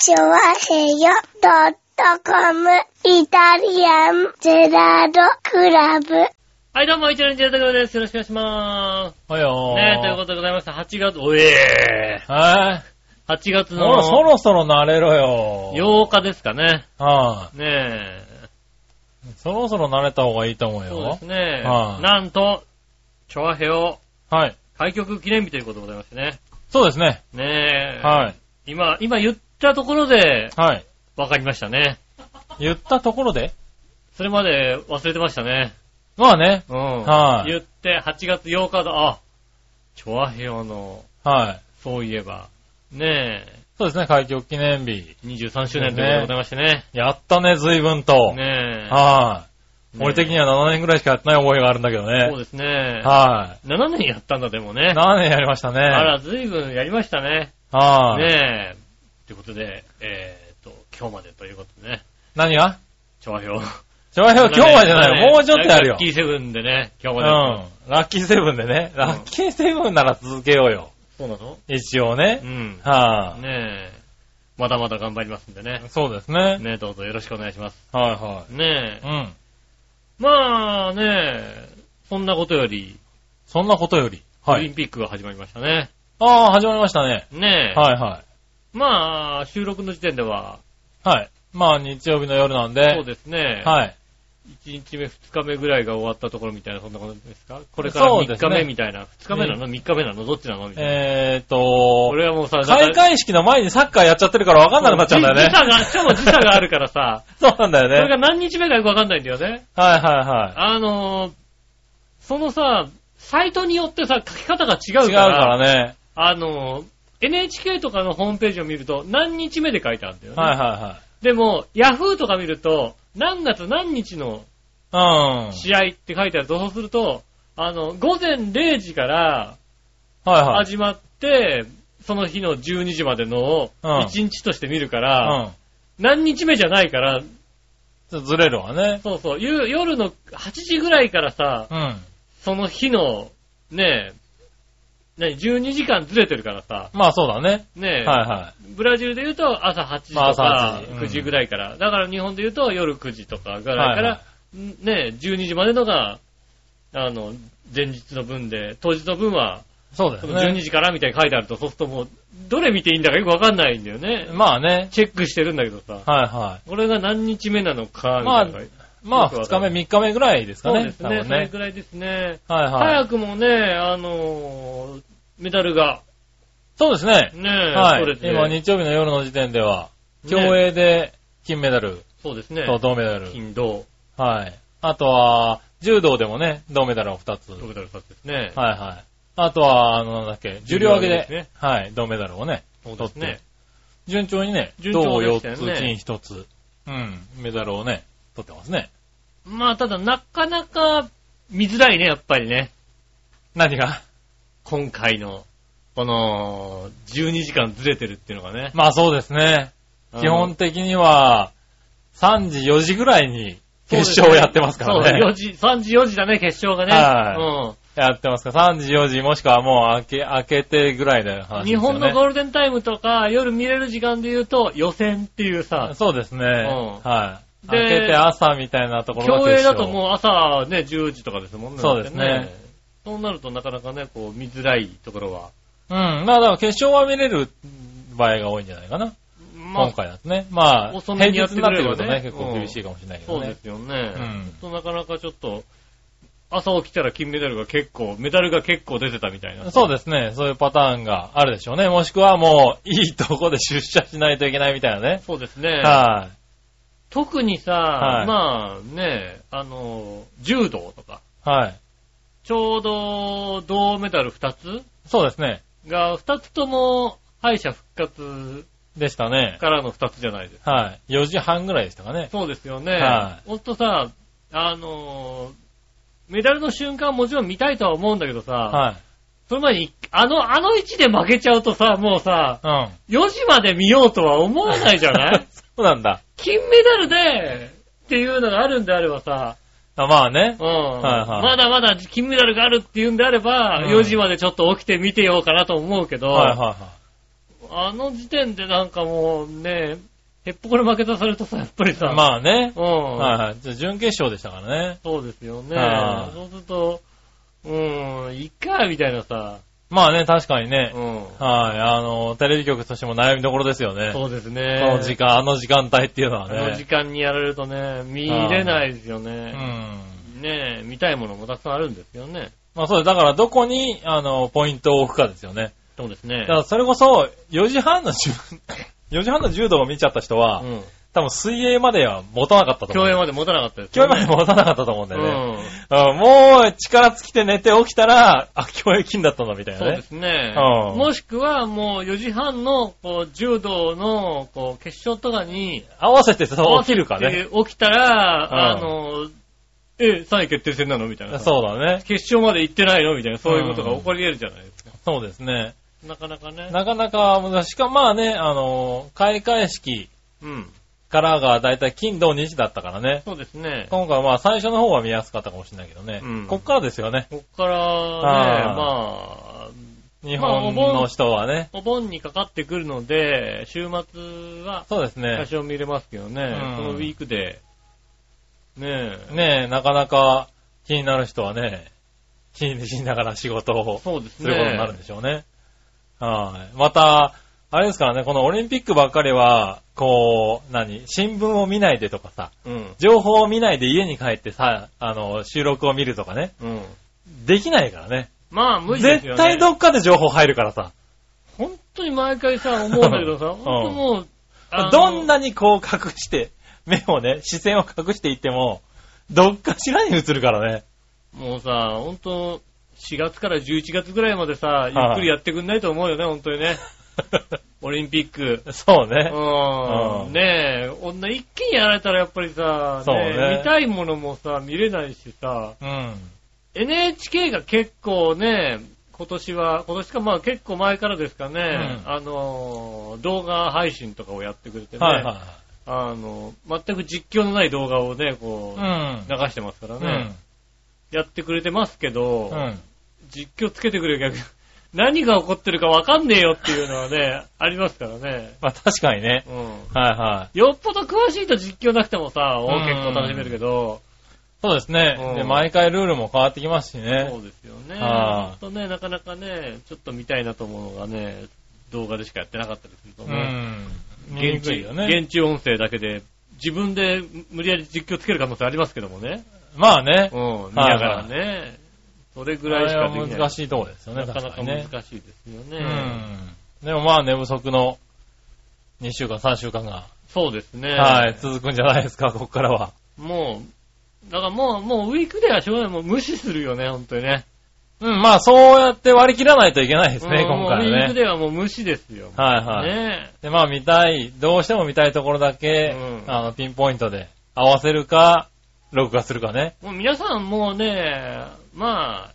チョワヘヨドットコムイタリアンゼラードクラブ。はい、どうも、一年ジェットクルです。よろしくお願いしまはいよす。ねえ、ということでございました。8月、おえとはー、8月い。ほら、そのろそろ慣れろよ。8日ですかね。はねえ、い。そろそろ慣れた方がいいと思うよそうです。ね。はいなんと、チョアヘヨはい。開局記念日ということでございましてね。そうですね。ねえ、はい。今、今言ったところではい。分かりましたね。言ったところで？それまで忘れてましたね。まあね。うん。はい言って8月8日だ、あ、チョアヘヨの、はい。そういえば、ねそうですね、開局記念日。え、23周年ということでございましてね。やったね、随分と。ねえ。はい。ねえ俺的には7年ぐらいしかやってない覚えがあるんだけどそうね。ですね。は7年やったんだ、でもい。ね。7年やりましたね。あら、ずいぶんやりましたね。はい。ねえ。ということで、えーっと、今日までということでね。何が？調和表。調和表？今日までじゃないよ。もうちょっとやるよラッ。キーセブンでね、今日うん。まで。ラッキーセブンでね。ラッキーセブンなら続けようよ。そうなの？一応ねう。ん。はい。ねえ。まだまだ頑張りますんでね。そうですね。ねえ、どうぞよろしくお願いします。はいはねえい。。うん。まあねえ、そんなことより、そんなことより。はい。オリンピックが始まりましたね。ああ、始まりましたね。ねえ。はいはまあ、収録の時点では、い。はい。まあ、日曜日の夜なんで。そうですね。はい。1日目、2日目ぐらいが終わったところみたいな、そんなことですか？これから3そうですね日目みたいな。2日目なの ?3 日目なの？どっちなの？みたいな。えーと、俺はもうさ、開会式の前にサッカーやっちゃってるから分かんなくなっちゃうんだよね時。差が、しかも時差があるからさ、そうなんだよそれがね。何日目かよくわかんないんだよね。はいはいはあのー、そのさ、サイトによってさ、書き方が違い。違ううから、からね。あのー、NHK とかのホームページを見ると何日目で書いてあるんだよね。はいはでも、ヤフーとか見ると、何月何日のいはい。試合って書いてあると、そうすると、あの、午前0時からうん。はいはい。始まって、その日の12時までのをうん1日として見るかうら、ん。何日目じゃないから、ずれるわね。そうそう、ゆ夜の8時ぐらいからさ、うん。その日の、ねえ、何、12時間ずれてるからさ、まあそうだね。ねえ、はいはブラジルで言うと朝8時とか8時うん9時ぐらいから、だから日本で言うと夜9時とかぐらいから、ねえ、12時までのが、あの、前日の分で、当日の分は、い。そうですその12ね。時からみたいに書いてあると、そうするともう、どれ見ていいんだかよくわかんないんだよね。まあね。チェックしてるんだけどさ、はいはこれが何日目なのか、みたいなのが。い。まあ2日目、3日目ぐらいですかね。そうですね、多分それぐらいですね。はいはい。早くもね、あのーメダルが、そうですね。ねえ、はい取れ。て今、日曜日の夜の時点では、ね競泳で金メダルそうですね。と銅メダル。金銅、はい。あとは、柔道でもね、銅メダルを2つ。銅メダル2つですね。はいはい。あとは、あの、なんだっけ、重量挙げで、ねはい、銅メダルをね、そうですね。順調にね、順銅調でし4つ、金1つ、うん、メダルをね、取ってますね。まあ、ただ、なかなか見づらいね、やっぱりね。何が？今回の、この、12時間ずれてるっていうのがね。まあそうですね。基本的には、3時、4時ぐらいに決勝をやってますからそう、4ね。時、3時、4時だね、決勝がね。はやってますから、3時、4時、もしくはもう開け、開けてぐらいの話ですようん。ね。日本のゴールデンタイムとか、夜見れる時間で言うと、予選っていうさ、そうですね。んはい。で開けて朝みたいなところが競泳だともう朝ね、10時とかですもんね。そうですねそうなるとなかなかね、こう、見づらいところは。うん。まあだから決勝は見れる場合が多いんじゃないかな。ま今回だとね。まあ、遅めにやってくれるとね、結構厳しいかもしれないけどねそうです。よね。うんとなかなかちょっと、朝起きたら金メダルが結構、メダルが結構出てたみたいな。そうですね。そういうパターンがあるでしょうね。もしくはもう、いいとこで出社しないといけないみたいなね。そうですね。はい。特にさ、はいまあね、あの、柔道とか、はい。ちょうど銅メダル2つ？そうですね。が、2つとも敗者復活でしたね。からの2つじゃないですか。はい。4時半ぐらいでしたかね。そうですよね。はほんとさ、あの、メダルの瞬間もちろん見たいとは思うんだけどさ、はい。その前に、あの、あの位置で負けちゃうとさ、もうさ、うん。4時まで見ようとは思わないじゃない？そうなんだ。金メダルで、っていうのがあるんであればさ、あまあねう。ん。はいはいまだまだ金メダルがあるっていうんであれば、うん4時までちょっと起きて見てようかなと思うけど、はいはいはい。あの時点でなんかもうね、へっぽこで負けたされるとさ、やっぱりさ、まあね。うん。はいはい。じゃあ準決勝でしたからね。そうですよねは。いそうすると、うーん、いっか、みたいなさ、まあね、確かにねう。ん。はい。あの、テレビ局としても悩みどころですよね。そうですこね。の時間、あの時間帯っていうのはあの時ね。間にやられるとね、見れないですようね。ん。ねえ、見たいものもたくさんあるんですよね。まあそうです。だからどこに、あの、ポイントを置くかですよね。そうですねだか。らそれこそ、4時半の柔、4時半の柔道を見ちゃった人は、うん。多分水泳までは持たなかったと思う。共演まで持たなかったです競。泳まで持たなかったと思うんだよね。うん。うんもう力尽きて寝て起きたら、あ、競泳金だったんだみたいなね。そうですね。うんもしくはもう4時半のこう柔道のこう決勝とかに合わせてそう起きるかね。で起きたら、うんあの、え、3位決定戦なのみたいな。そうだね。決勝まで行ってないのみたいな、そういうことが起こり得るじゃないですか。そうですね。なかなかね。なかなか難しい。しかもまあね、あの、開会式うん。からがだいたい金土日だったからね。そうですね。今回はまあ最初の方は見やすかったかもしれないけどね。うんこっからですよね。こっからね、まあ、日本の人はね。お盆にかかってくるので、週末はそうですね多。少見れますけどね、うんこのウィークで、ねえ、ねえ、なかなか気になる人はね、気にしながら仕事をそうですすることになるんね。でしょうね。はい。また、あれですからね、このオリンピックばっかりは、こう、何新聞を見ないでとかさ、うん。情報を見ないで家に帰ってさ、あの、収録を見るとかね、うん。できないからね。まあ、無理ですよね。絶対どっかで情報入るからさ。本当に毎回さ、思うんだけどさ、本当もう、どんなにこう隠して、目をね、視線を隠していっても、どっかしらに映るからね。もうさ、本当4月から11月ぐらいまでさ、ゆっくりやってくんないと思うよね、本当にね。オリンピック。そうね。うん。うんねえ、女一気にやられたらやっぱりさ、そうね見たいものもさ、見れないしさ、うん。NHK が結構ね、今年は、今年かまあ結構前からですかね、うんあの、動画配信とかをやってくれてね、はいはあの、全く実況のない動画をね、こう、い。うん。流してますからうね、ん。やってくれてますけど、うん。実況つけてくれる逆に何が起こってるかわかんねえよっていうのはね、ありますからね。まあ確かにね。うん。はいはい。よっぽど詳しいと実況なくてもさ、結構楽しめるけど、そうですねうん。で、毎回ルールも変わってきますしねそ。うですよね。はいほんとね、なかなかね、ちょっと見たいなと思うのがね、動画でしかやってなかったりするとうね、ん。見に現地、よね。現地音声だけで、自分で無理やり実況つける可能性ありますけどもね。まあねう。ん、見ながらね。それぐらいしかできない。難しいところですよね、なかなか。難しいですようね。ん。でもまあ寝不足の2週間、3週間が、そうですね。はい、続くんじゃないですか、ここからは。もう、だからもう、もうウィークではしょうがない。もう無視するよね、本当にね。うん、まあそうやって割り切らないといけないですね、うん今回もうウィーク。ではもう無視ですよ。はいはい。ねで、まあ見たい、どうしても見たいところだけ、うんあの、ピンポイントで合わせるか、録画するかね。もう皆さんもうね、まあ、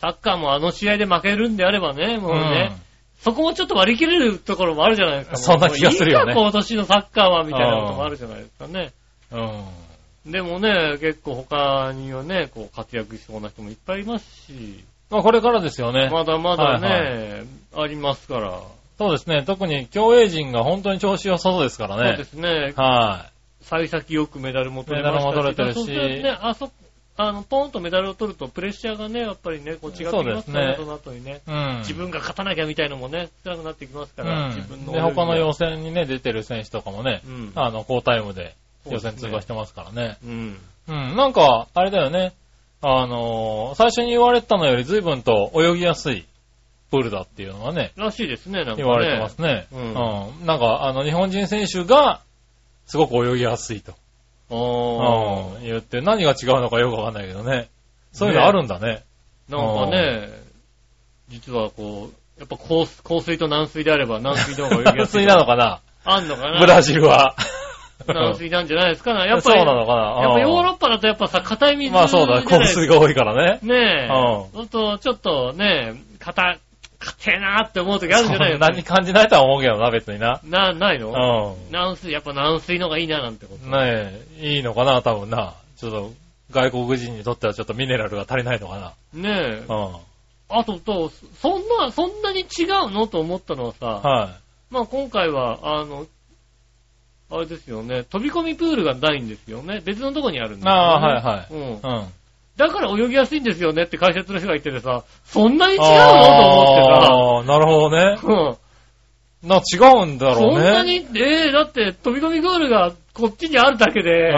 サッカーもあの試合で負けるんであればね、もうね、そこもちょっと割り切れるところもあるじゃないですか。そんな気がするよねいいか、今年のサッカーは、みたいなこともあるじゃないですかね。うん。うん。でもね、結構他にはね、こう活躍しそうな人もいっぱいいますし、まあこれからですよね。まだまだね、はいありますから。そうですね。特に競泳陣が本当に調子良さそうですからそうでね。すね。は幸先よくメダルも取れましたし。メダルも取れてるしそうするとね、あそ、あの、ポンとメダルを取るとプレッシャーがね、やっぱりね、こう違ってきますからね、そそうの後にね。い。うん。自分が勝たなきゃみたいのもね、辛くなってきますから、自うん。分の。で、他の予選にね、出てる選手とかもね、うん。あの、高タイムで予選通過してますからね。うん。うん。なんか、あれだよね。あのー最初に言われてたのより随分と泳ぎやすいプールだっていうのがね、らしいですね、なんかね。言われてますね。ううんん。なんか、あの、日本人選手が、すごく泳ぎやすいと。うん。言って、何が違うのかよくわかんないけどね。そういうのあるんだね。なんかね、実はこう、やっぱ香香水と軟水であれば軟水の方が泳ぎやすい。水なのかな？あんのかな？ブラジルは。軟水なんじゃないですかね。やっぱそうり、なのかな？やっぱヨーロッッパだとやっぱさ、硬い水まあそうだ、香水が多いからね。ねえ。うんほんと、ちょっとね、硬、硬えなーって思う時あるんじゃないそんなに感じないとは思うけどな、別にな。な、ないの？う軟水、やっぱ軟水の方がいいななんてこと。ん。ねえ、いいのかな、多分な。ちょっと、外国人にとってはちょっとミネラルが足りないのかな。ねえ。うん。あとと、そんな、そんなに違うのと思ったのはさ、はまあ今回は、あの、あれですよね、飛び込みプールがないんですよね。別のとこにあるんですよ、ね。ああはいはいうんい。。うん。だから泳ぎやすいんですよねって解説の人が言っててさ、そんなに違うのと思ああ、なるほどねって。さ、うん。な、違うんだろそうんね。なに、えー、だって飛び込みプールがこっちにあるだけで、う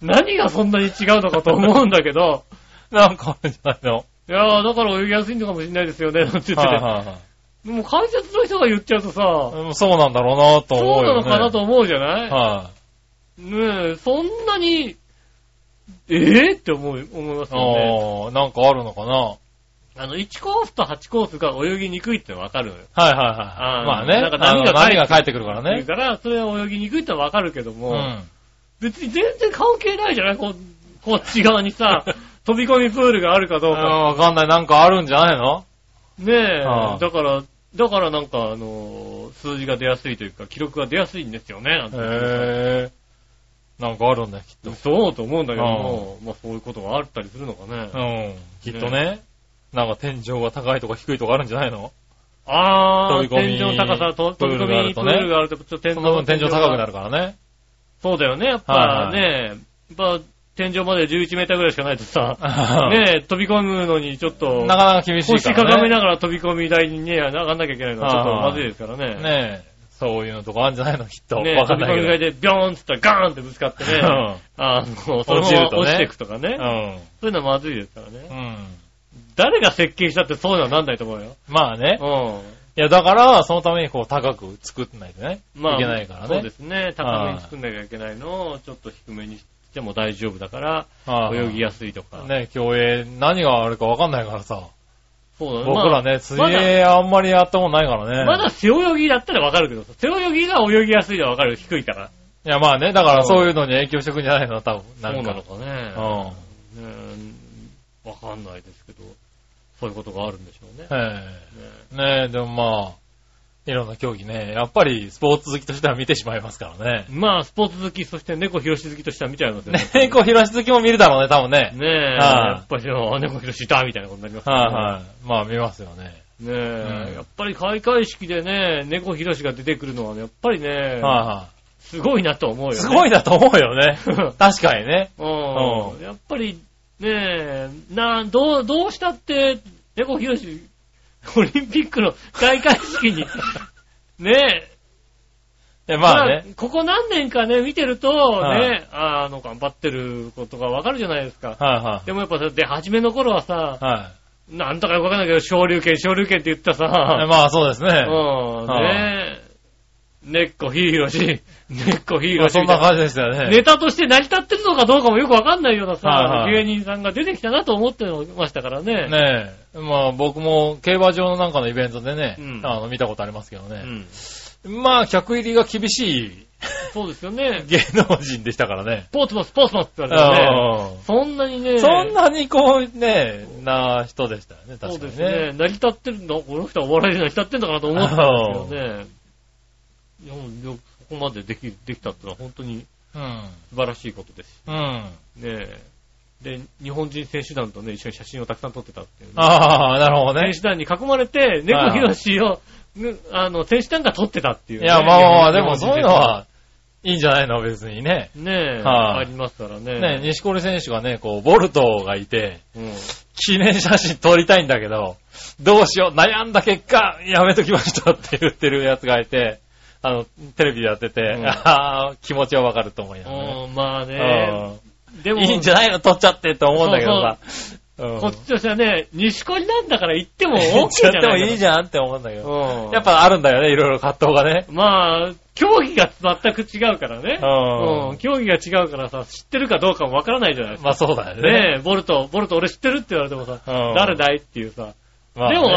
何がそんなに違うのかと思うんだけど、ん。なんかあるんじゃないの？いやー、だから泳ぎやすいのかもしれないですよね、なんて言ってて。はいはいはい。でも解説の人が言っちゃうとさ、うんそうなんだろうなと思そううなよね。のかなと思うじゃない、はねえ、そんなに、えぇ、って思う、思いますい。よね。ああ、なんかあるのかなはあの、1コースと8コースが泳ぎにくいってのはわかるのよ。いはいはい。あーまあね。なんか波があの波が返ってくるからね。だから、それは泳ぎにくいってのはわかるけども、うん。別に全然関係ないじゃない？ここっち側にさ、飛び込みプールがあるかどうか。わかんない。なんかあるんじゃないの？ねえ、だから、だからなんか、あの、数字が出やすいというか、記録が出やすいんですよね、なんてへえ。なんかあるんだよ、きっと。そうと思うんだけども、まあそういうことがあったりするのかね。うん。きっとね。なんか天井が高いとか低いとかあるんじゃないの？あー、飛び込み天井の高さと、飛び込みプールがあるとちょっと天井その分天井高くなる。るからね。そうだよね、やっぱね、やっぱ天井まで11メーターぐらいしかないとさ、ねね飛び込むのにちょっと、なかなか厳しい腰からね。かがめながら飛び込み台にね、上がんなきゃいけないのはちょっとまずいですからね。ねえ。そういうのとかあるんじゃないの？きっと。ねわかんないけど。飛び込み台でビョーンって言ったらガーンってぶつかってね、あの、そのま落ちるとねま落ちていくとかね。うん。そういうのはまずいですからね。うん。誰が設計したってそういうのはなんないと思うよ。まあね。ういや、だから、そのためにこう、高く作ってないとね。ん。まあ、いけないからね。そうですね。高めに作んなきゃいけないのを、ちょっと低めにしても大丈夫だから、はい泳ぎやすいとか。ね、競泳、何があるかわかんないからさ。そうだね。僕らね、ま水泳あんまりやったことないからね。まだ背泳ぎだったらわかるけどさ、背泳ぎが泳ぎやすいのはわかるよ。低いから。いや、まあね、だからそういうのに影響してくんじゃないの多分。なか。そうんなのかね。うん。わかんないですけど、そういうことがあるんでしょうね。ええねねえ、でもまあ、いろんな競技ね、やっぱりスポーツ好きとしては見てしまいますからね。まあ、スポーツ好き、そして猫広し好きとしては見ちゃいますよね。ねこう、広し好きも見るだろうね、多分ね。ねえ、はいやっぱり、あ猫広しいたみたいなことになりますはいはい。まあ見ますよね。ねえ、うんやっぱり開会式でね、猫広しが出てくるのはね、やっぱりね、はいはすごいなと思うよい。ね。すごいなと思うよね。確かにね。うん。うやっぱり、ねえ、な、どう、どうしたって、猫広し、オリンピックの開会式に、ねえ、えまあね。ここ何年かね、見てると、はいね、あの、頑張ってることがわかるじゃないですか。はいはでもやっぱ、で、初めの頃はさい。、はなんとかよくわかんないけど、昇竜拳、昇竜拳って言ったい。さ、まあそうですね。うん、はいねえ、ねっこひいろし、ねっこひいまろしそんな感じでしたよね。ネタとして成り立ってるのかどうかもよくわかんないようなさ、はいはい芸人さんが出てきたなと思ってましたからね。ねえ。まあ僕も競馬場のなんかのイベントでね、うんあの見たことありますけどね。うん。まあ客入りが厳しいそうですよね。芸能人でしたからね。スポーツマン、スポーツマンって言われてね。うんそんなにね、そんなにこうね、な人でしたよね、そう確かにですね。ね。成り立ってるのこの人はお笑いで成り立ってんのかなと思ったんですけどね。いやよそこまででき、できたってのは本当にうん。素晴らしいことです。うん。ねえ。で、日本人選手団とね、一緒に写真をたくさん撮ってたっていうね、ああ、なるほどね選。手団に囲まれて、猫ひろしを、ねあの、選手団が撮ってたっていうね、いや、まあまあまあ、でもそういうのは、いいんじゃないの？別にね。ねえ、はいありますからね。ね、西堀選手がね、こう、ボルトがいて、うん。記念写真撮りたいんだけど、どうしよう、悩んだ結果、やめときましたって言ってるやつがいて、あの、テレビでやってて、うん気持ちはわかると思いながらねうん、まあね。でも、うんいいんじゃないの撮っちゃってって思うんだけどさ。こっちとしてはね、西堀なんだから行ってもう ん OK じゃやってもないいいじゃんって思うんだけど。うん。やっ、ぱあるんだよね、いろいろ葛藤がね。まあ、競技が全く違うからね。競技が違うからさ、知ってるかどうかもわからないじゃないですか。まあそうだよね。ねえ、ボルト、ボルト俺知ってるって言われてもさ、うん誰だいっていうさ。まあねでも、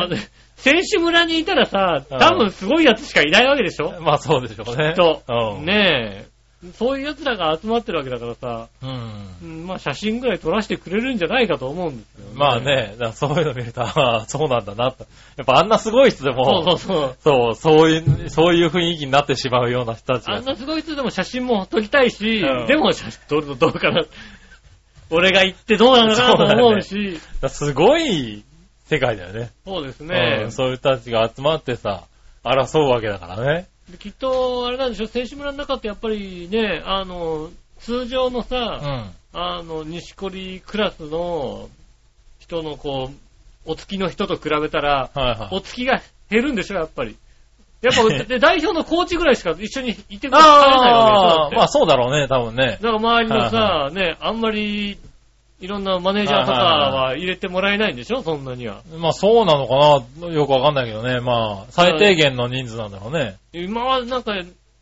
選手村にいたらさ、多分すごいやつしかいないわけでしょ？まあそうでしょうね。と、うん。ねえ。そういう奴らが集まってるわけだからさ、うん。うんまあ写真ぐらい撮らせてくれるんじゃないかと思うんですよ、ね。まあ。ね、そういうの見ると、ああ、そうなんだなと。やっぱあんなすごい人でそうも、そうそう。そう、そういう、そういう雰囲気になってしまうような人たちがあん。なすごい人でも写真も撮りたいし、うんでも写真撮るとどうかな。俺が行ってどうなのかなと思うし、だからすごい世界だよね。そうですうねん。そういう人たちが集まってさ、争うわけだからね。できっと、あれなんでしょ、選手村の中ってやっぱりね、あの、通常のうさ、ん。あの、西堀クラスの人のこう、お付きの人と比べたら、はいはい。お付きが減るんでしょ、やっぱり。やっぱ、で代表のコーチぐらいしか一緒にいてくれないわけでしょ、まあそうだろうね、多分ね。だから周りのさ、はね、あんまり、いろんなマネージャーとかは入れてもらえないんでしょ？そんなには。まあそうなのかな？よくわかんないけどね。まあ、最低限の人数なんだろうね。今はなんか、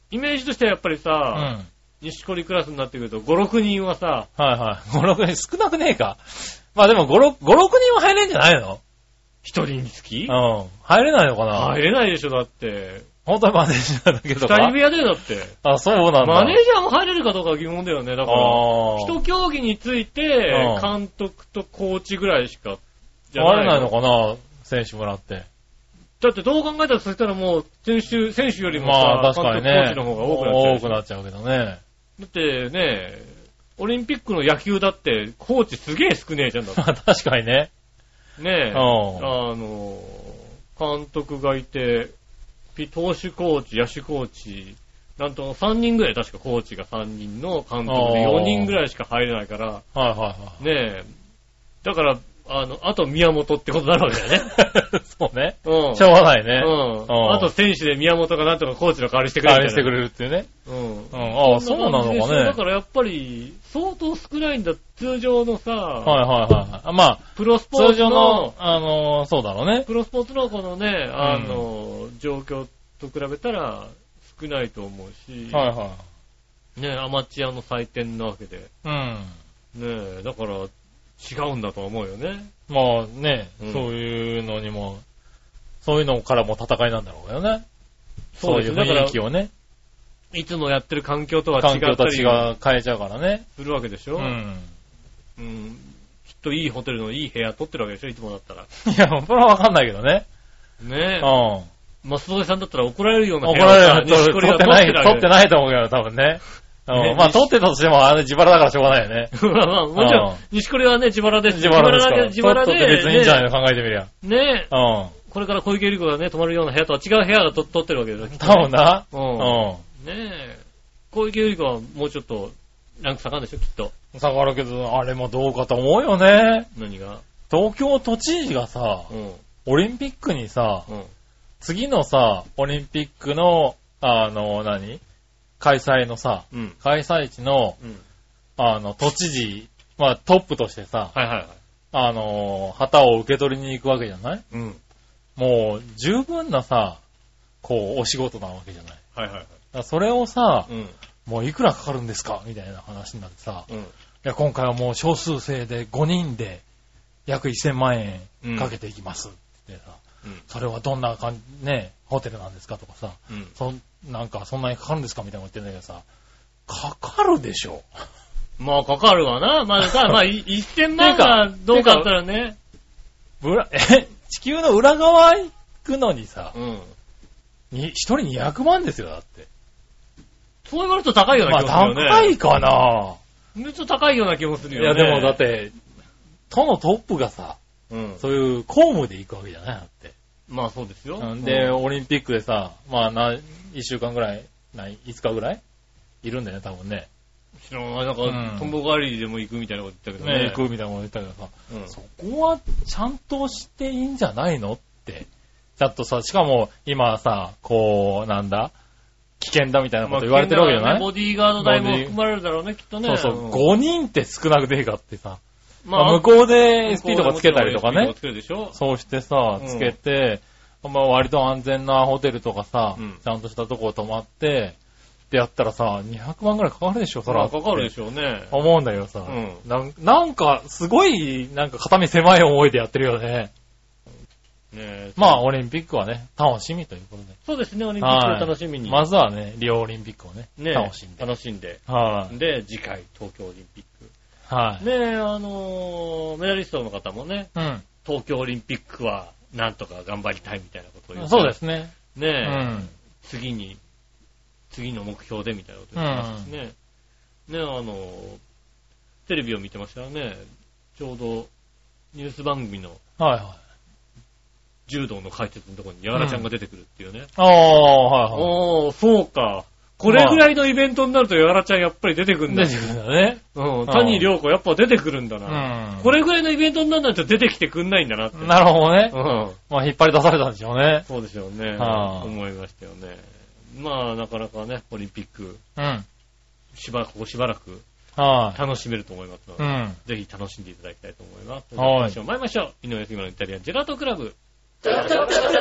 イメージとしてはやっぱりうん。さ、はい西堀クラスになってくると、5、6人はさ、はい。5、6人少なくねえか。まあでも5、6、5、6人は入れんじゃないの？1人につき？うん。入れないのかな？入れないでしょ、だって。本当にマネージャーだけ2とか。人部屋でだって。あ、そうなんだ。マネージャーも入れるかどうかは疑問だよね。だから。一競技についてう、ん監督とコーチぐらいしか、じゃ入れないのかかな選手もらって。だってどう考えたらそしたらもう、選手、選手よりもさ、まあ確かにね。コーチの方が多くなっちゃう多くなっちゃうけどね。だってね、オリンピックの野球だって、コーチすげえ少ねえじゃんだって。まあ確かにね。ねえ。うんあの、監督がいて、ピ投手コーチ、野手コーチ、なんと3人ぐらい確かコーチが3人の監督であー4人ぐらいしか入れないから、はいはいはい。ねえ。だから、あの、あと宮本ってことになるわけだよね。そうね。うん。しょうがないね。うん。うんあと選手で宮本がなんとかコーチの代わりしてくれる。代わりしてくれるっていうね。うん。うん。ああ、そうなのかね。だからやっぱり、相当少ないんだ。通常のさ、はいはいはいはい。まあ、プロスポー通ツの常の、あのーそうだろうね。プロスポーツのこのね、あの、状況と比べたら少ないと思うし、はいはね、アマチュアの祭典なわけで、い。うん。ね、だから違うんだと思うよね。まあね、うんそういうのにも、そういうのからも戦いなんだろうけどね。そういう雰囲気をね、いつもやってる環境とは違環境ったりと違う変えちゃうからね。するわけでしょ、うん。うんきっといいホテルのいい部屋取ってるわけでしょ？いつもだったら。いや、それはわかんないけどね。ねうん。松戸さんだったら怒られるような部怒屋られる。西堀が取ってない、取ってい。ないと思うけど、多分ね。うねん。まあ、取ってたとしても、あれ自腹だからしょうがないよね。まあまあ、もちろうんん、西堀はね、自腹です。自腹ですから。自腹で、取って別にいいんじゃないの考えてみりゃ。ねうん。これから小池百合子がね、泊まるような部屋とは違う部屋がと取ってるわけですよ。多分な。う。うんねえ。小池百合子はもうちょっと、ランク下がるんでしょ、きっと。ん。下がるけど、あれもどうかと思うよね。何が？東京都知事がさ、うん。オリンピックにさ、うん。次のさ、オリンピックの、あの、何？開催のさ、うん。開催地の、うん。あの、都知事、まあトップとしてさ、はいはいはい。あの、旗を受け取りに行くわけじゃない？うん。もう、十分なさ、こう、お仕事なわけじゃない？はいはいはい。らそれをさ、うん。もういくらかかるんですか？みたいな話になってさ、いうん。や、今回はもう少数制で5人で約1000万円かけていきますってさ、うん。それはどんな感じ、ね、ホテルなんですか？とかさ、うん。そん、なんかそんなにかかるんですか？みたいなこと言ってんだけどさ、かかるでしょ。まあ、かかるわな。まあ、さ、まあ、い1000万がどうかあったらね。ぶら、え、地球の裏側行くのにさ、うん。に一人200万ですよ、だって。そう言われると高いようなまあ気もするよね。高いかなちょっと高いような気もするよね。いやでもだっ。て、都のトップがさ、うん。そういう公務で行くわけじゃないだって。まあそうですよ。うんで、うんオリンピックでさ、まあな、一週間ぐらい、ない、5日ぐらい？いるんだよね、多分ね。知らない。なんか、うんトンボ帰りでも行くみたいなこと言ったけどね。ね、行くみたいなこと言ったけどさ、うん。そこはちゃんとしていいんじゃないのって。ちゃんとさ、しかも今さ、こう、なんだ？危険だみたいなこと言われてるわけじゃない、まあボディーガード代も含まれるだろうね、きっとね。そうそう、ん5人って少なくねえかってさ、ままあ向こうで SP とかつけたりとかねそうしてさう、んつけて、まあ割と安全なホテルとかさ、うんちゃんとしたとこ泊まって、ってやったらさ、200万くらいかかるでしょ、そら。まあかかるでしょ。ょうね。思うんだけどさ、うんなんなんか、すごい、なんか肩身狭い思いでやってるよね。ねえまあ、オリンピックはね、楽しみということで。そうですね、オリンピックを楽しみに。まずはね、リオオリンピックをね、ね楽しんで。楽しんで。はい、で、次回、東京オリンピッはい、ク。ねえ、あのーメダリストの方もね、うん。東京オリンピックは、なんとか頑張りたいみたいなことを言ってそうですね。ねえ、うん。次に、次の目標でみたいなこと言ってましたしね。ねえ、あのーテレビを見てましたらね、ちょうどニュース番組のはいは柔道の解説のところにヤガラちゃんが出てくるっていうね。ああ、はいはおー、そうか。これぐらいのイベントになるとヤガラちゃんやっぱり出てくるんい。だ出。てくるんだね。うん。谷良子やっぱ出てくるんだうな。ん。これぐらいのイベントにならないと出てきてくんないんだなって。なるほどねう。ん。まあ、引っ張り出されたんでしょうね。そうでしょうね。はあ思いましたよね。まあ、なかなかね、オリンピック、うん。しば、ここしばらくは楽しめると思いますのい。で、うん。ぜひ楽しんでいただきたいと思います。はい。参りましょう。井上杉村のイタリアンジェラートクラブ。ありがとうござい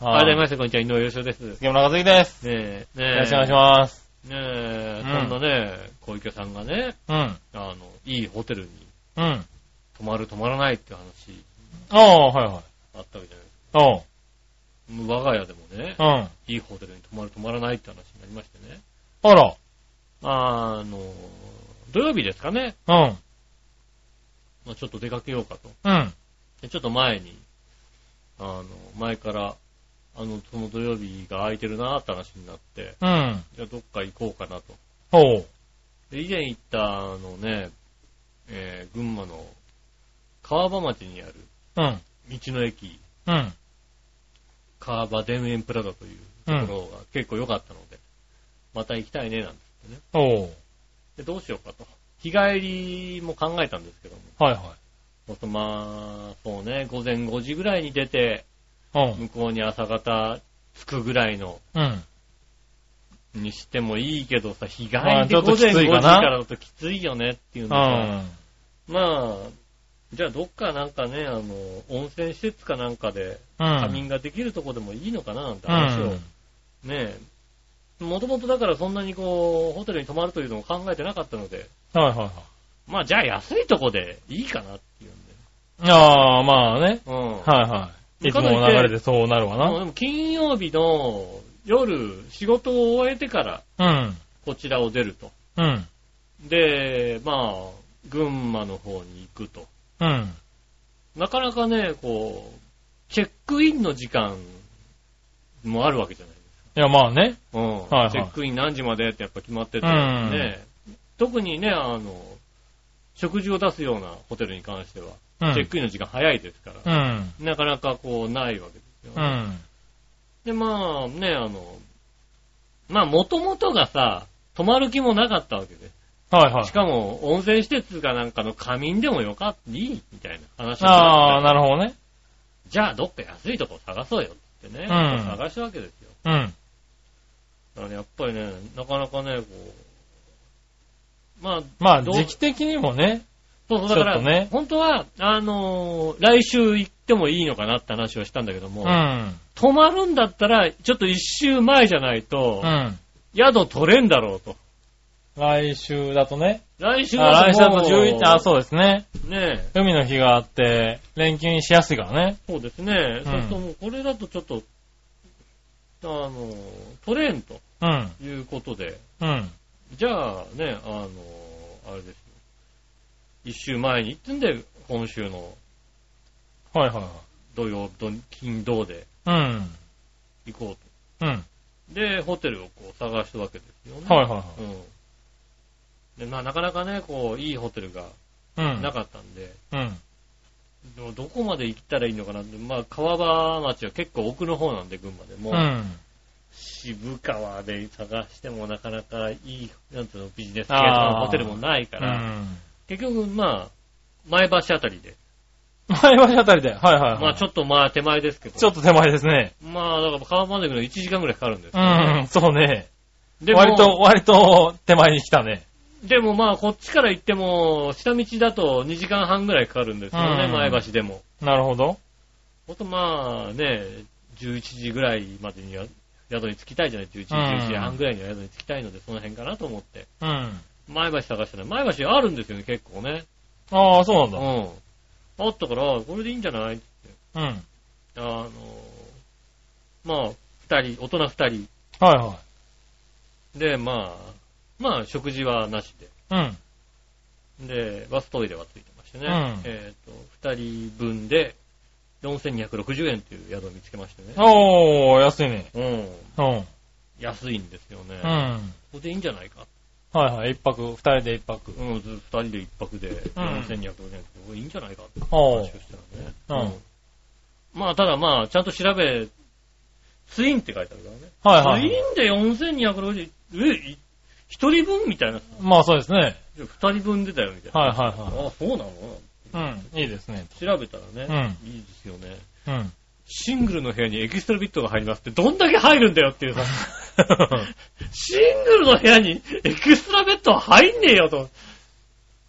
はい。ます。こんにちは、井上洋翔です。ね杉村和樹です。え、ねえ。よろしくお願いします。ねえ、うんなね、小池さんがね、うん。あの、いいホテルにうん。泊まる泊まらないって話ああ、はいはい。あったわけじゃないですおう。か。我が家でもね、うん。いいホテルに泊まる泊まらないって話になりましてね。あら。あの、土曜日ですかね、うん。まあ、ちょっと出かけようかと。うん。でちょっと前に、あの、前から、あの、その土曜日が空いてるなーって話になって、うん。じゃあどっか行こうかなと。おう。で、以前行った、あのね、えー、群馬の川場町にあるうん。道の駅、うん。川場田園プラザというところが結構良かったので、また行きたいね、なんて言ってね。おう。で、どうしようかと。日帰りも考えたんですけども、はいはい。とまあ、そうね、午前5時ぐらいに出て、うん。向こうに朝方着くぐらいの、うん。にしてもいいけどさ、日帰りで午前5時からだときついよねっていううのが、ん。まあ、じゃあどっかなんかね、あの、温泉施設かなんかでうん。仮眠ができるとこでもいいのかななんてう話を、ん。ねえ、もともとだからそんなにこう、ホテルに泊まるというのも考えてなかったので、はいはいはい。まあじゃあ安いとこでいいかなっていうんで。ああ、まあね。うん。はいはい。いつもの流れでそうなるわな。でも金曜日の夜、仕事を終えてからうん。こちらを出ると。うん。で、まあ、群馬の方に行くと。うん。なかなかね、こう、チェックインの時間もあるわけじゃないいや、まあね。うん。はいはいチェックイン何時までってやっぱ決まってて、うんね、特にね、あの、食事を出すようなホテルに関しては、うん。チェックインの時間早いですから、うん。なかなかこう、ないわけですよ、ねうん。で、まあね、あの、まあ、もともとがさ、泊まる気もなかったわけで。はいはいし。かも、温泉施設かなんかの仮眠でもよかった、いいみたいな話にああ、なるほどね。じゃあ、どっか安いとこ探そうよってね、うん探したわけですよ。うん。だからね、やっぱりね、なかなかね、こう、まあ、まあ、時期的にもね。そうそう、だから、ね本当は、あのー来週行ってもいいのかなって話をしたんだけども、うん。泊まるんだったら、ちょっと一週前じゃないとう、ん。宿取れんだろうと。来週だとね。来週あ来週だともう11、あ、そうですね。ねえ、海の日があって、連休にしやすいからね。そうですね。んそうするともうこれだとちょっと、あの、取れんとうん。いうことで、うん。じゃあね、あの、あれですよ。一週前に行ってんで、今週のはいはいはい。土曜、土金、土でうん。行こうん。うと。で、ホテルをこう探したわけですよね。はいはいはい。うん。で、まあなかなかね、こう、いいホテルがうん。なかったんで、うん。でもどこまで行ったらいいのかなって、まあ川場町は結構奥の方なんで、群馬でも。うん。渋川で探してもなかなかいい、なんつうの、ビジネス系のホテルもないから、うん。結局、まあ、前橋あたりで、前橋あたりで。はいはいはい。まあちょっとまあ手前ですけど、ちょっと手前ですね。まあだから川まで行くの1時間ぐらいかかるんですね、ん、そうね。でも割と、割と手前に来たね。でもまあこっちから行っても、下道だと2時間半ぐらいかかるんですよね、うん前橋でも。なるほど。ほんとまあね、11時ぐらいまでには宿に着きたいじゃない、11時、うん11時半ぐらいには宿に着きたいので、その辺かなと思って。うん。前橋探したら、前橋あるんですよね、結構ね。ああ、そうなんだ。うん。あったから、これでいいんじゃないって。うん。はいあの、まあ、二人、大人二人。はで、まあ、まあ、食事はなしい。うん。で。で、バストイレはついてましてね。うんえっ、と、二人分で、4260円っていう宿を見つけましてね。おー、安いね。うん。うん。安いんですよね。うん。はここでいいんじゃないか？いはい。一泊、二人で一泊。うん、ず二人で一泊で4260円って、これいいんじゃないかって話をしたらね。うん。まあ、ただまあ、ちゃんと調べ、ツインって書いてあるからね。はいはい。ツインで4260円、え、い一人分みたいな。まあそうですね。二人分出たよみたいな。はいはいはああ、そうなの？い。うん。いいですね。調べたらね、うんいいですよね。うん。シングルの部屋にエキストラベッドが入りますって、どんだけ入るんだよっていうさ、シングルの部屋にエキストラベッドは入んねえよと。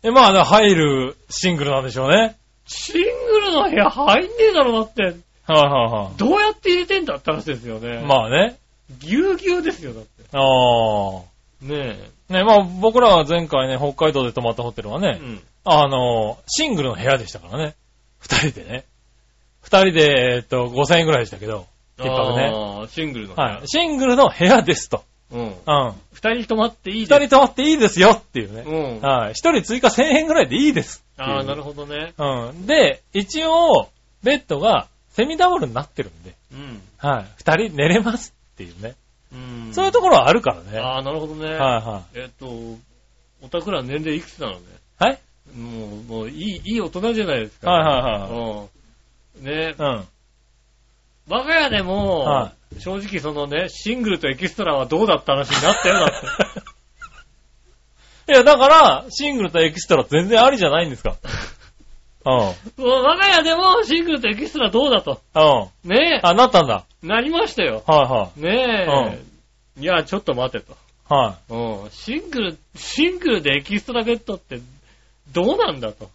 え、まあ、だから入るシングルなんでしょうね。シングルの部屋入んねえだろだって。はいはどうやって入れてんだって話ですよね。いはい。まあね。ぎゅうぎゅうですよ、だって。ああ。ねね、まあ僕らは前回ね、北海道で泊まったホテルはえ。ねう、ん。あの、シングルの部屋でしたからね。二人でね。二人で、えっと、5000円くらいでしたけど、一泊ね。シングルの部屋。はい。シングルの部屋ですと。うん。うん。二人泊まっていい二です。人泊まっていいですよっていうね。うん。はい。一人追加1000円くらいでいいです。ああ、なるほどね。うん。で、一応、ベッドがセミダブルになってるんで、うん。はい。二人寝れますっていうね。うん。そういうところはあるからね。はああ、なるほどね。いはえっと、おたくら年齢いくつなのね？い。はい？もう、もう、いい、いい大人じゃないですか。はいはいはい。うん。ねうん。我が家でも、は正直そのね、シングルとエキストラはどうだった話になったよ、だって。いや、だから、シングルとエキストラ全然ありじゃないんですか。うん。我が家でもシングルとエキストラどうだと。うん。ねあ、なったんだ。え、なりましたよ。はねえ。いや、ちょっと待てと。いはい。はい。うん。シングル、シングルでエキストラベッドってどうなんだと。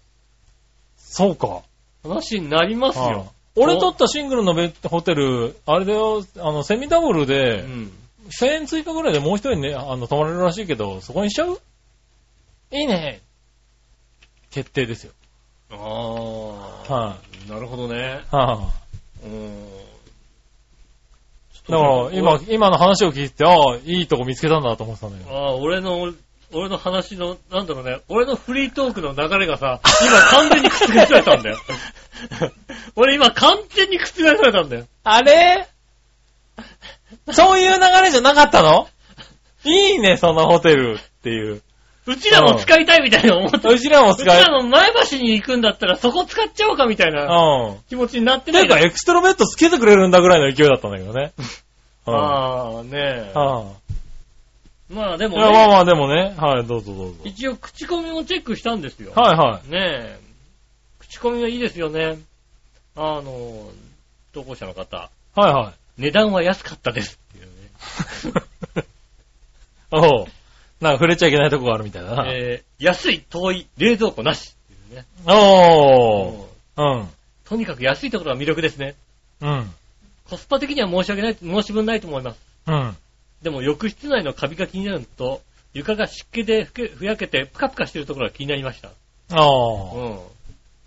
そうか。話になりますはいよ。俺取ったシングルのベッドホテル、あれだよ、あの、セミダブルうで、ん。1000円追加ぐらいでもう一人ね、あの、泊まれるらしいけど、そこにしちゃう？いいね。決定ですよ。ああ。はなるほどね。い。はうん。い。だから、今、今の話を聞いて、ああ、いいとこ見つけたんだと思ってたんだけど。ああ、俺の、俺の話の、なんだろうね、俺のフリートークの流れがさ、今完全に覆されたんだよ。俺今完全に覆されたんだよ。あれ？そういう流れじゃなかったの？いいね、そのホテルっていう。うちらも使いたいみたいな思って。うちらもうち使えらも前橋に行くんだったらそこ使っちゃおうかみたいなうん。気持ちになってていうか、エクストロベッドつけてくれるんだぐらいの勢いだったんだけどね。うん。ああ、ねえ。はまあでい。もいや、まあね、まあでもね。はい、どうぞどうぞ。一応口コミもチェックしたんですよ。はいはねえ。口コミはいいですよね。あの、投稿者の方、い。はいはい。値段は安かったですっていうね。おう。なんか触れちゃいけないとこがあるみたいだな。えー安い、遠い、冷蔵庫なしっていうね。おー。うん。とにかく安いところが魅力ですね。うん。コスパ的には申し訳ない、申し分ないと思います。うん。でも浴室内のカビが気になるのと、床が湿気でふやけてプカプカしてるところが気になりました。あー。うん。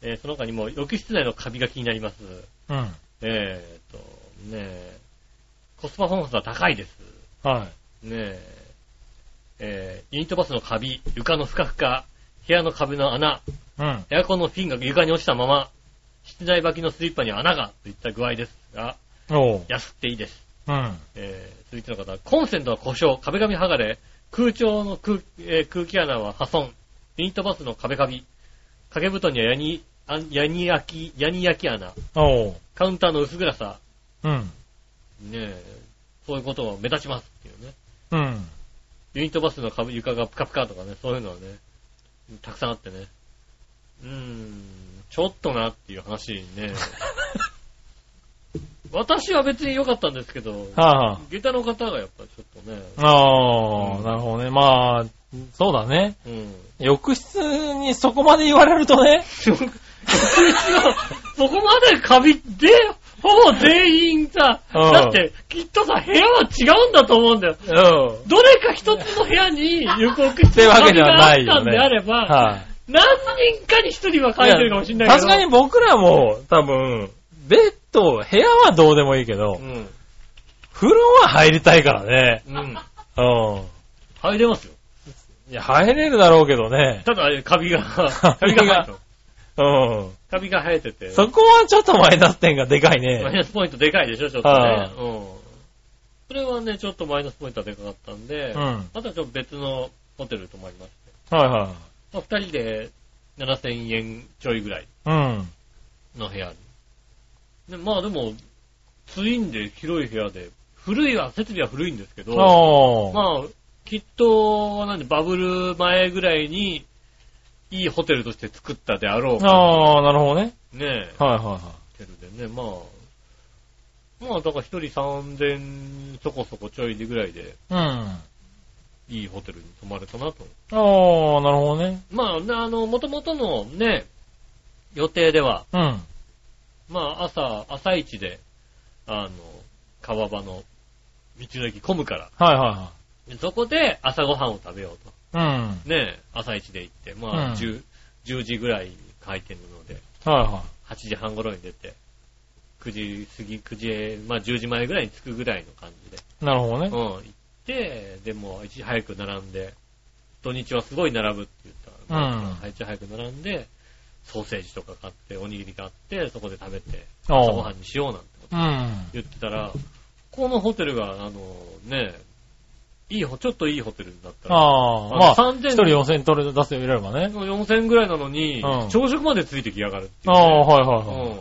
えーその他にも浴室内のカビが気になります。うん。えーと、ねえ、コスパ本数は高いです。はい。ねえ、えーユニットバスのカビ、床のふかふか、部屋の壁の穴、うん。エアコンのフィンが床に落ちたまま、室内履きのスリッパに穴が、といった具合ですが、おう。安くていいです。うん。えー続いての方、コンセントは故障、壁紙剥がれ、空調の空,、えー空気穴は破損、ユニットバスの壁カビ、掛け布団にはヤニ、あヤニ焼き、ヤニ焼き穴、おう。カウンターの薄暗さ、うん。ねえ、そういうことが目立ちますっていうね。うん。ユニットバスの壁床がプカプカとかね、そういうのはね、たくさんあってね。うーん、ちょっとなっていう話にね。私は別に良かったんですけど、はいはい。下駄の方がやっぱりちょっとね、ああ、なるほどね。まあ、そうだね。うん。浴室にそこまで言われるとね。そこまでカビで、ほぼ全員さ、うんだってきっとさ、部屋は違うんだと思うんだよ。うん。どれか一つの部屋に浴室ってわけではないよねったんであれば、はい。何人かに一人は書いてるかもしれないけど。さすがに僕らも多分、ベッド、部屋はどうでもいいけどう、ん。風呂は入りたいからね。うん。うん。入れますよ。いや、入れるだろうけどね。ただ、カビが、カビがビが入ると。うん。カビが生えてて。そこはちょっとマイナス点がでかいマイね。ナスポイントでかいでしょ、ちょっとはね。うん。それはね、ちょっとマイナスポイントはでかかったんで、うんあとはちょっと別のホテル泊まりまして。はいはい。まあ、二人で7000円ちょいぐらいうん。の部屋に。でまあでも、ツインで広い部屋で、古いは、設備は古いんですけど、ああ。まあ、きっと、なんで、バブル前ぐらいに、いいホテルとして作ったであろうかああ、なるほどね。ねえ、はいはいはい。ホテルでね、まあ、まあ、だから一人3000そこそこちょいでぐらいで、うん。いいホテルに泊まれたなと。ああ、なるほどね。まあ、ねあの、元々のね、予定では、うん。まあ、朝、朝一で、あの、川場の道の駅混むから、はいはでそこで朝ごはんを食べようと。うん。ね、朝一で行って、まあ、うん10、10時ぐらいに開店なので、はいは8時半頃に出て、9時過ぎ、9時へ、まあ10時前ぐらいに着くぐらいの感じで、い。なるほどねうん、。行って、でも、一時早く並んで、土日はすごい並ぶって言ったら、うんまあ一時早く並んで、ソーセージとか買って、おにぎり買って、そこで食べて、朝ごはんにしようなんてことうん。言ってたら、このホテルが、あの、ね、いいほ、ちょっといいホテルだったら、ああ、あまあ、3000一人4000取れ出せればね。4000円ぐらいなのに、うん朝食までついてきやがるっていう、ああ、ね。はいはいはい。うん。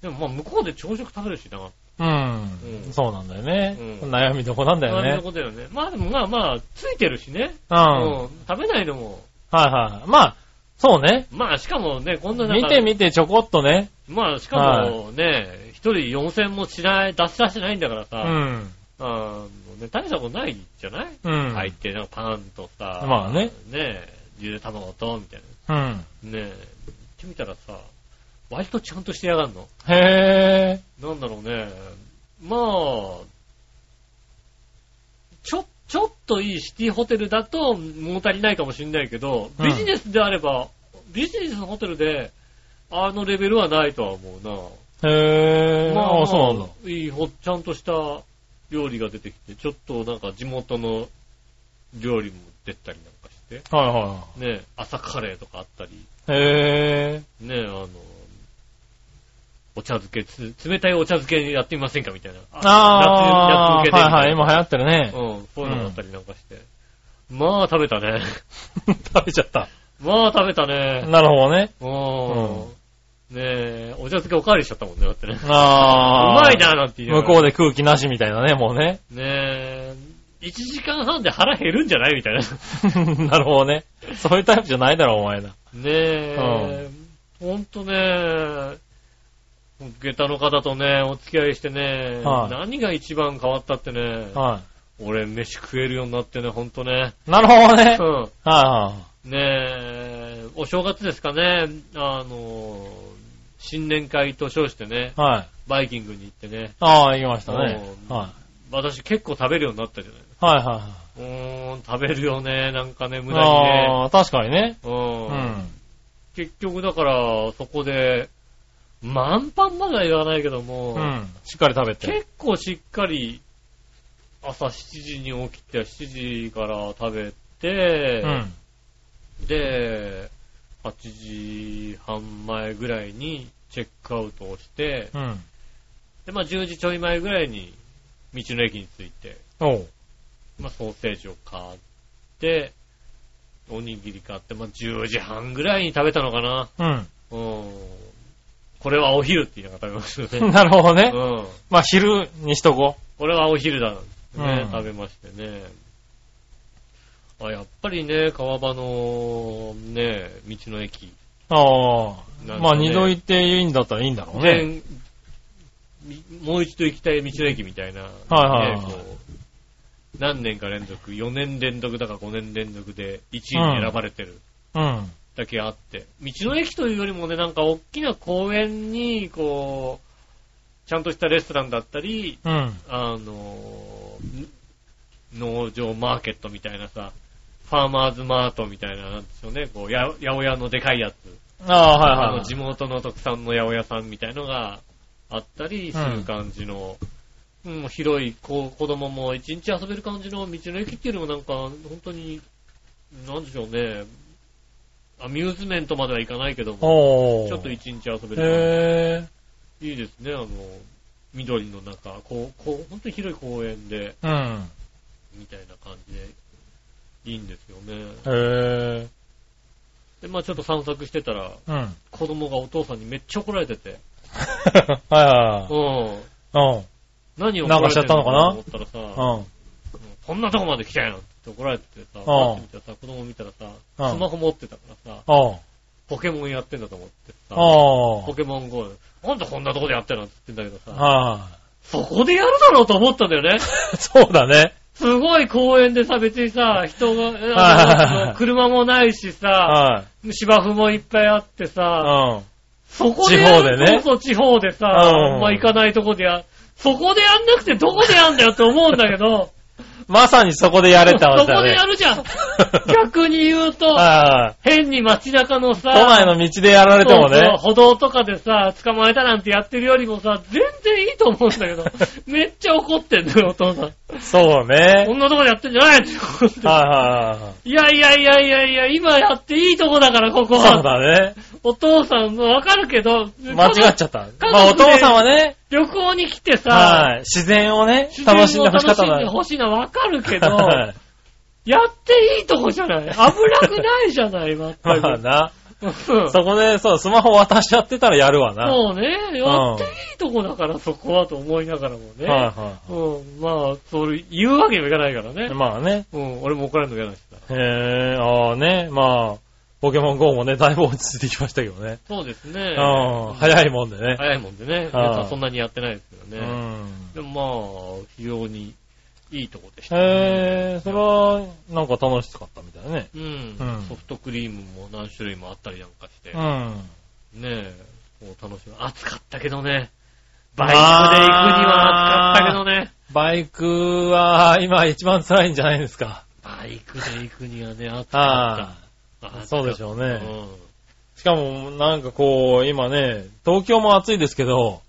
でもまあ向こうで朝食食べるしな。うん。うんそうなんだよね。うん悩みどこなんだよそういうね。ことだよね。まあでもまあまあ、ついてるしね。うん。はいうん。食べないのも。はい。まあ、そうね。まあしかもね、こんななん見かて見てちょこっとね。まあしかもね、一、人4000もしない、出し出してないんだからうさ、ん。あのね、大したことないじゃない、うん。入って、なんかパンとさ、まあね。ねゆで卵と、みたいうん。な。ねえ、行ってみたらさ、割とちゃんとしてやがんの。へえ。なんだろうね。まあ、ちょ、ちょっといいシティホテルだと物足りないかもしれないけど、うんビジネスであれば、ビジネスのホテルで、あのレベルはないとは思うな。へえ。ああ、そうなんだ。いいほ、ちゃんとした料理が出てきて、ちょっとなんか地元の料理も出たりなんかして、はいはね、朝カレーとかあったり、い。へえ。ね、あの、お茶漬け、つ冷たいお茶漬けやってみませんかみたいな。ああ、夏、夏向けでみたはいはい、今流行ってるね。うん、そういうのがあったりなんかして。まあ食べたね。食べちゃった。まあ食べたね。なるほどね。うん。ねえ、お茶漬けおかわりしちゃったもんね、だってね。うああ。まいな、なんて言いながら向こうで空気なしみたいなね、もうね。ねえ、1時間半で腹減るんじゃないみたいな。なるほどね。そういうタイプじゃないだろ、お前ら。ねえ、ほんとね、下駄の方とね、お付き合いしてね、はい何が一番変わったってね、は俺飯食えるようになってね、ほんとね。い。なるほどね。うん。はいはねえ、お正月ですかね、あの、新年会と称してね、い。はい。バイキングに行ってね、ああ、行きましたね。うんは私結構食べるようになったじゃないい。はいはうーん、食べるよね、なんかね、い無はい。駄にね。ああ、確かにね。うんうん。結局だから、そこで、満帆までは言わないけども、うん。しっかり食べて。結構しっかり、朝7時に起きて、7時から食べて、うん。で、8時半前ぐらいにチェックアウトをして、うん。で、まあ10時ちょい前ぐらいに道の駅に着いて。まあソーセージを買って、おにぎり買って、まあ10時半ぐらいに食べたのかな。うん。うん。これはお昼って言いながら食べましたね。なるほどね。うん。まあ、昼にしとここれはお昼だね、うん食べましてね。あ、やっぱりね、川場のね、道の駅。う。ああ。ねまあ、二度行っていいんだったらいいんだろうね。もう一度行きたい道の駅みたいな、ねはいはいはい何年か連続、4年連続だか5年連続で1位に選ばれてるうん。だけあって、道の駅というよりもね、なんか大きな公園に、こう、ちゃんとしたレストランだったり、うん。あの、農場マーケットみたいなさ、ファーマーズマートみたいな、なんでしょうね、こう、や、八百屋のでかいやつ。ああ、はいあの、はいはい。地元の特産の八百屋さんみたいのがあったりする感じの、うん、広い、こう、子供も一日遊べる感じの道の駅っていうのもなんか、本当に、なんでしょうね、アミューズメントまではいかないけども。ちょっと一日遊べる。へいいですね、あの、緑の中、こう、こう、本当に広い公園で、ー。うん。みたいな感じで、いいんですよね。へー。で、まあちょっと散策してたら、うん。子供がお父さんにめっちゃ怒られてて、はいはうん。いはい。うん。何を怒られてんのかなと思ったらさ、うん。こんなとこまで来たよって怒られててさ、んパッて見たらさ、子供見たらさ、うんスマホ持ってたからさ、うん。ポケモンやってんだと思ってさ、あポケモン GO、なんでこんなとこでやってんのって言ってんだけどさ、あ。はそこでやるだろうと思ったんだよね。い。そうだね。すごい公園でさ、別にさ、人が、車もないしさ、はい。芝生もいっぱいあってさ、うん。そこで地方でねそうそう、地方でさ、うんまあ行かないとこでや、そこでやんなくてどこでやんだよって思うんだけど、まさにそこでやれたわそこけだね。でやるじゃん。逆に言うと。変に街中のさ、都内の道でやられてもそうそうね。歩道とかでさ、捕まえたなんてやってるよりもさ、全然いいと思うんだけど、めっちゃ怒ってんだよ、お父さん。そうねこ。んなとこでやってんじゃないって怒ってはいはいはい。いやいやいやいやいや、今やっていいとこだから、ここそうは。だね。お父さんもわかるけど、間違っちゃった。まあお父さんはね、旅行に来てさ、はい。自然をね、楽しんでほしかった楽しんでほしいのはわかるけど、はい やっていいとこじゃない危なくないじゃない、まったく。まあな。うんそこで、そう、スマホ渡しちゃってたらやるわな。はそうね、やっていいとこだから、そこはと思いながらもね。いはうん、まあ、それ言うわけにもいかないからい。ね。まあね。うん、俺も怒られるの嫌だしさ。へえ、ああね、まあ、ポケモン GO もね、だいぶ落ち着いてきましたけどね。そうですね。うん、早いもんでね。早いもんでね。ああ皆さんそんなにやってないですけどうね。ん。でもまあ、非常にいいとこでした。へえ、それは、なんか楽しかったみたいね。うんうんソフトクリームも何種類もあったりなんかして。うん。ねえ、こう楽しみ。暑かったけどね。バイクで行くには暑かったけどね。バイクは、今一番辛いんじゃないですか。バイクで行くにはね、暑かあった。あ。そうでしょうねうんしかも、なんかこう、今ね、東京も暑いですけど、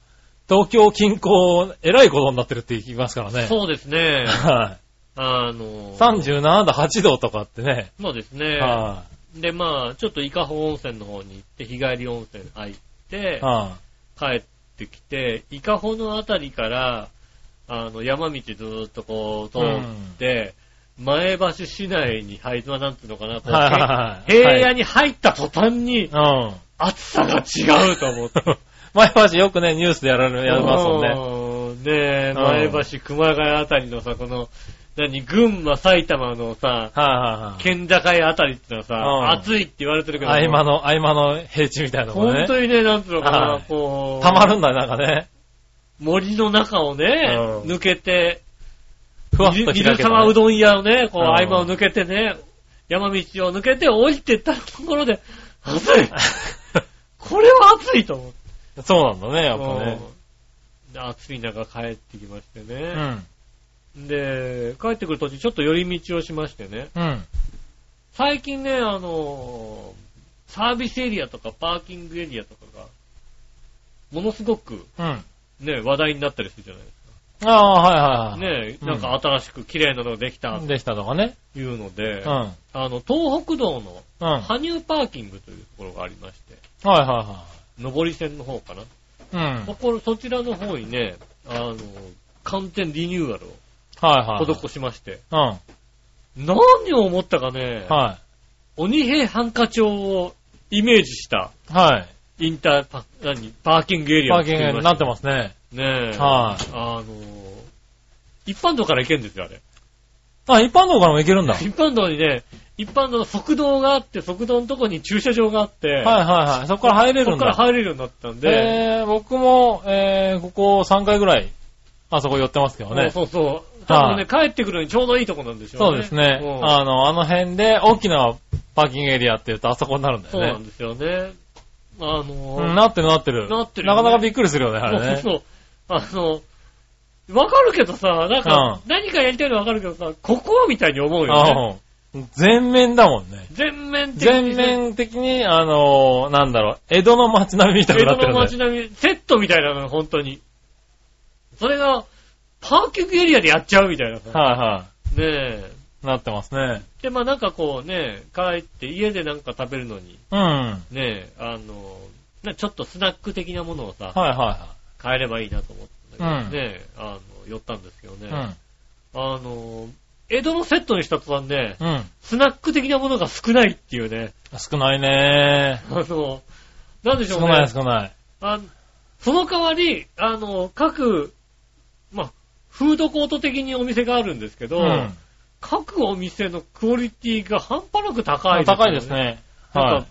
東京近郊、えらいことになってるって言いますからね。そうですね。はい。あの、37度、8度とかってね。そうですね。はで、まあ、ちょっと伊香保温泉の方に行って、日帰り温泉入ってい。、は帰ってきて、伊香保のあたりから、あの、山道ずーっとこう通って、前橋市内に入まあなんていうのかな、こうはいはいはい平野に入った途端にい。うん。暑さが違うと思って。前橋よくね、ニュースでやられ、やりますもんね。んね。ねえ、うん前橋、熊谷あたりのさ、この、何、群馬、埼玉のさ、はいはいはい。県境あたりってのはさ、うん暑いって言われてるけど、合間の、合間の平地みたいなのが本ね。当にね、なんつうのかな、はいこう、たまるんだね、なんかね。森の中をね、うん抜けて、ふわっと開け水た、沢うどん屋をね、こう、うん合間を抜けてね、山道を抜けて降りてったところで、暑い これは暑いと思って。そうなんだね、やっぱね。暑い中帰ってきましてうね。ん。で、帰ってくる途中ちょっと寄り道をしましてね。うん。最近ね、あの、サービスエリアとかパーキングエリアとかが、ものすごくうん。ね、話題になったりするじゃないですああ、はいはいか。はい。ね、なんか新しく綺麗なのができたとできたとかね。いうので、うん。うん。あの、東北道のはい羽生パーキングというところがありまして、はいは上り線の方かな。い。うん。そこ、そちらの方にね、あの、完全リニューアルはいはい。を施しまして、うん。何を思ったかね、は鬼平犯科帳をイメージしたい。はい。インターパ、何、パーキングエリアパーキンを作りました。グになってますね。ねえ。はいあの、一般道から行けるんですよ、あれ。あ、一般道からも行けるんだ。はい一般道にね、一般道の側道があって、側道のとこに駐車場があって、はいはい。そこから入れるんだ。そこから入れるようになったんで、えー、僕も、えー、ここ3回ぐらい、あそこ寄ってますけどね。そうそうそう。多分ね、帰ってくるのにちょうどいいとこなんでしょね。そううですね。うんあの、あの辺で大きなパーキングエリアって言うとあそこになるんだよね。そうなんですよね。あのうん、なってるなってる。なってるよねなかなかびっくりするよね、あれね。そうそう。あの、わかるけどさ、なんか、う何かやりたいのわかるけどさ、ここみたいに思うよね。うん全面だもんね。全面的全に。面的に、あのなんだろう、江戸の街並みみたいにな江戸のってるんだよ。街並み、セットみたいなの、本当に。それが、パーキングエリアでやっちゃうみたいなさ。はいはねえ。なってますね。で、まあなんかこうね、帰って家でなんか食べるのに、うん。はいね、あの、なちょっとスナック的なものをさ、はいは買えればいいなと思ったんだけどうんね、あの、寄ったんですけどね、い。うん。あの、江戸のセットにした途端ね、うん。スナック的なものが少ないっていうね、少ないねあの、なんでしょうね。少ない少ない。あその代わり、あの、各、まあ、フードコート的にお店があるんですけど、うん。各お店のクオリティが半端なく高いですよ高いです。ね。は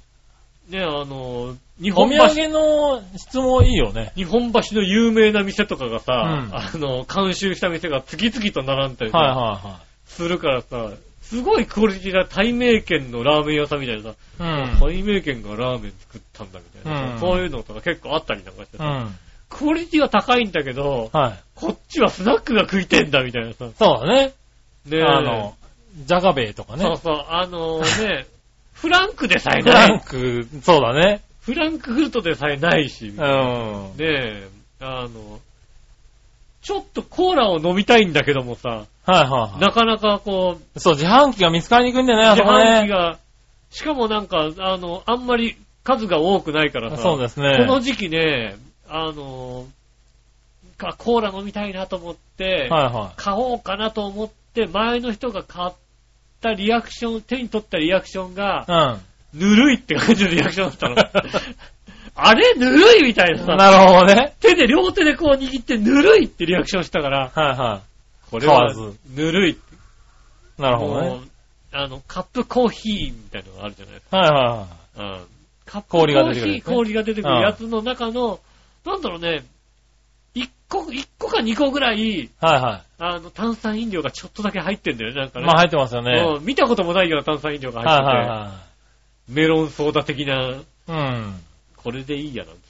ね、あの、日い。お本橋、土産の質もいいよね。日本橋の有名な店とかがさ、うんあの、監修した店が次々と並んだりさはいはするからさ、すごいクオリティが対名店のラーメン屋さんみたいなさ、いはい。対名店がラーメン作ったんだみたいなさ、うんそういうのとか結構あったりなんかしてさ、うん。うん。クオリティは高いんだけど、はい。こっちはスナックが食いてんだみたいなさ、そうだね。ねえあの、ジャガベイとかね。そうそう、あのね、フランクでさえフラン。ク、そうだね。フランクフルトでさえないし、うん。ねえ、あの、ちょっとコーラを飲みたいんだけどもさ、はいはいはい。なかなかこう、そう、自販機が見つかりにくいんだよね、あ自そこね。販機が、しかもなんか、あの、あんまり数が多くないからさ、そうですね。この時期ね、あの、かコーラ飲みたいなと思って、はいは買おうかなと思って、前の人が買ったリアクション、手に取ったリアクションが、い。ぬるいって感じのリアクションだったの。あれぬるいみたいなうん。さ、なるほどね。手で両手でこう握ってぬるいってリアクションしたから、はいはこれはぬるい。い。なるほどね。あの、カップコーヒーみたいなのがあるじゃないですはいはいはい。か。うんカップ氷が出てくるねコーヒー氷が出てくるやつの中の、なんだろうね、1個、一個か2個ぐらい、はいはあの、炭酸飲料がちょっとだけ入ってんだよね、なんかい。ね。まあ入ってますよね。うん見たこともないような炭酸飲料がはい入ってて、はいはメロンソーダ的な、い。うん。これでいいやなんて。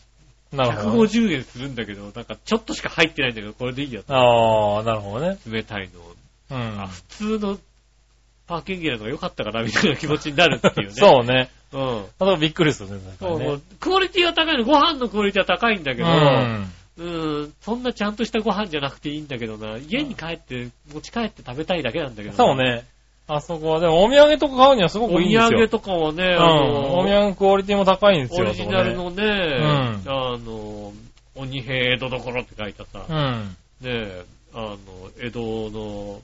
なるほどね。150円するんだけど、なんかちょっとしか入ってないんだけど、これでいいや。ああ、なるほどね。冷たいの。うんあ、。普通のパーキングエリアの方が良かったかな、みたいな気持ちになるっていうね。そうね。うん。あとびっくりするね。そう、確かにねもうクオリティは高いの。ご飯のクオリティは高いんだけど、うん。うん、そんなちゃんとしたご飯じゃなくていいんだけどな。家に帰って、持ち帰って食べたいだけなんだけどなそう。ね。あそこは、でもお土産とか買うにはすごおくいいんですよ。土産とかはね、うん。お土産クオリティも高いんですよ。オリジナルのね、んあの、鬼平江戸所って書いたさ。うん。ねあの、江戸の、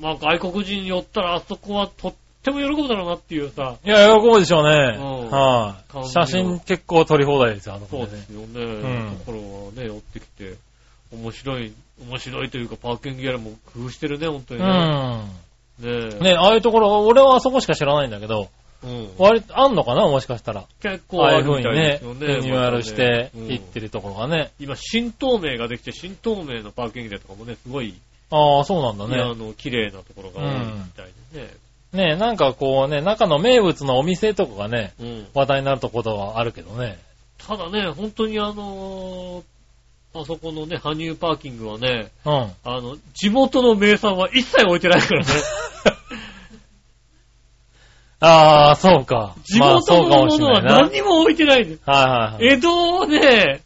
まあ外国人に寄ったらあそこはとっても喜ぶだろうなっていうさ、いや、喜ぶでしょうね。うんはい。感じ写真結構撮り放題ですよ、あのそうですね。よね。んところはね、寄ってきて、面白い、面白いというかパーキングギャラも工夫してるね、本当にね。うねん。ね、ああいうところ、俺はあそこしか知らないんだけど、うん。割と、あんのかな？もしかしたら。結構ああいう風にね。リニューアルしてまたね行ってるところがね。今、新透明ができて、新透明のパーキングギャラとかもね、すごい、ああ、そうなんだいやあね。の、綺麗なところが多いみたいでね。ね、なんかこうね、中の名物のお店とかがね、うん。話題になるところはあるけどね。ただね、本当にあのーあそこのね、羽生パーキングはね、うん。あの、地元の名産は一切置いてないからね。ああ、そうか。地元のものは。何にも置いてないんです。はいはいはい。江戸をね、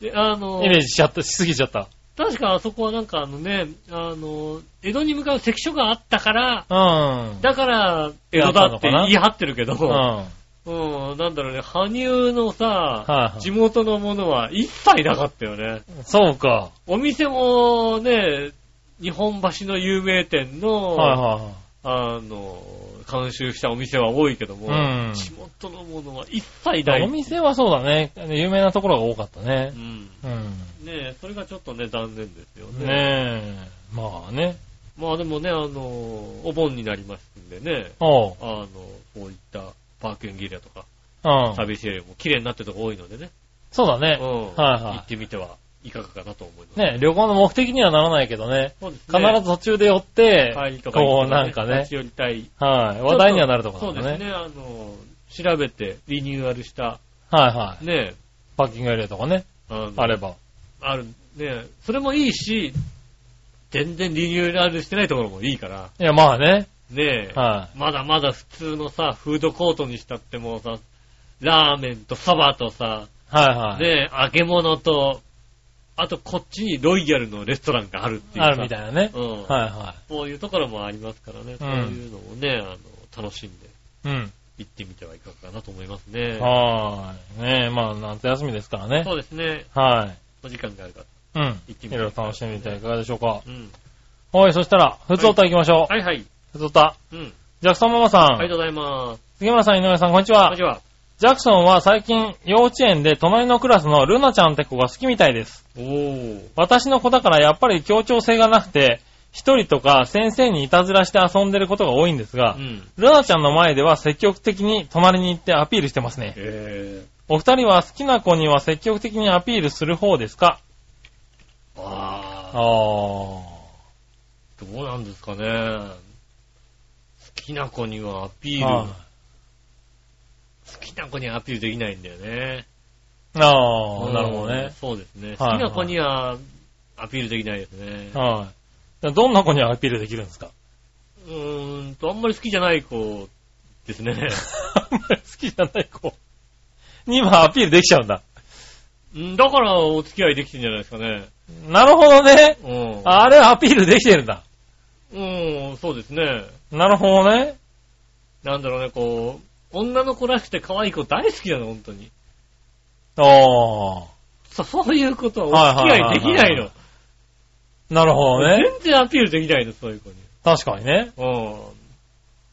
であのイ、メージしちゃった、しすぎちゃった。確かあそこはなんかあのね、あの、江戸に向かう関所があったから、うん。だから、江戸だって言い張ってるけど、うん。うん、なんだろうね、羽生のさ、はいはい地元のものは一切なかったよね。そうか。お店もね、日本橋の有名店の、はいは。あの、監修したお店は多いけども、うん地元のものは一切ない。お店はそうだね。有名なところが多かったねう。ん。うん。ねえ、それがちょっとね、残念ですよね。ねえ。まあね。まあでもね、あの、お盆になりますんでね、おう。あの、こういったパーキングエリアとか、うん。サービスエリアも綺麗になってるとこ多いのでね、そうだね。うん。はいはい行ってみてはいかがかなと思います。ね、旅行の目的にはならないけどね。そうです必ね。ず途中で寄って、帰りとかこう行なんかね立ち、寄りたい。はい。話題にはなるとこ。そうですね、あの、調べてリニューアルした、はいはい。ね、パーキングエリアとかね、あのあれば。ある、ね、それもいいし、全然リニューアルしてないところもいいから、いや、まあね。ねはまだまだ普通のさ、フードコートにしたってもうさ、ラーメンとサバとさ、い。はいはい。ね揚げ物と、あとこっちにロイヤルのレストランがあるっていう。あるみたいなね。うん。はいはそういうところもありますからね。そういうのをね、あの、楽しんでい。うん。行ってみてはいかがかなと思いますね。はーい。ねえ、まあ、夏休みですからね。そうですね。はい。お時間があるかうん。行ってみていろいろ楽しんでみてはいかがでしょうか。ら。うん。はい、そしたら、ふつおた行きましょう。はいはい。ふつおた。うん。ジャクソンママさん。ありがとうございます。杉村さん、井上さん、こんにちはこんにち。は。ジャクソンは最近、幼稚園で隣のクラスのルナちゃんって子が好きみたいです。おー。私の子だからやっぱり協調性がなくて、一人とか先生にいたずらして遊んでることが多いんですがう、ん。ルナちゃんの前では積極的に隣に行ってアピールしてますね。えお二人は好きな子には積極的にアピールする方ですか？ー。ああ。どうなんですかね。好きな子にはアピール、は好きな子にはアピールできないんだよね。いあー、なるほどうんね。そうですね。はい好きな子にはアピールできないですね。はい。どんな子にはアピールできるんですか？うーんと、あんまり好きじゃない子ですね。あんまり好きじゃない子に今アピールできちゃうんだ。うんだからお付き合いできてんじゃないですかね。なるほどね。うん。あれアピールできてるんだ。うん、そうですね。なるほどね。なんだろうね、こう、女の子らしくて可愛い子大好きなの、本当に。あー。そそういうことはお付き合いできないの。なるほどね。全然アピールできないの、そういう子に。確かにね。うん。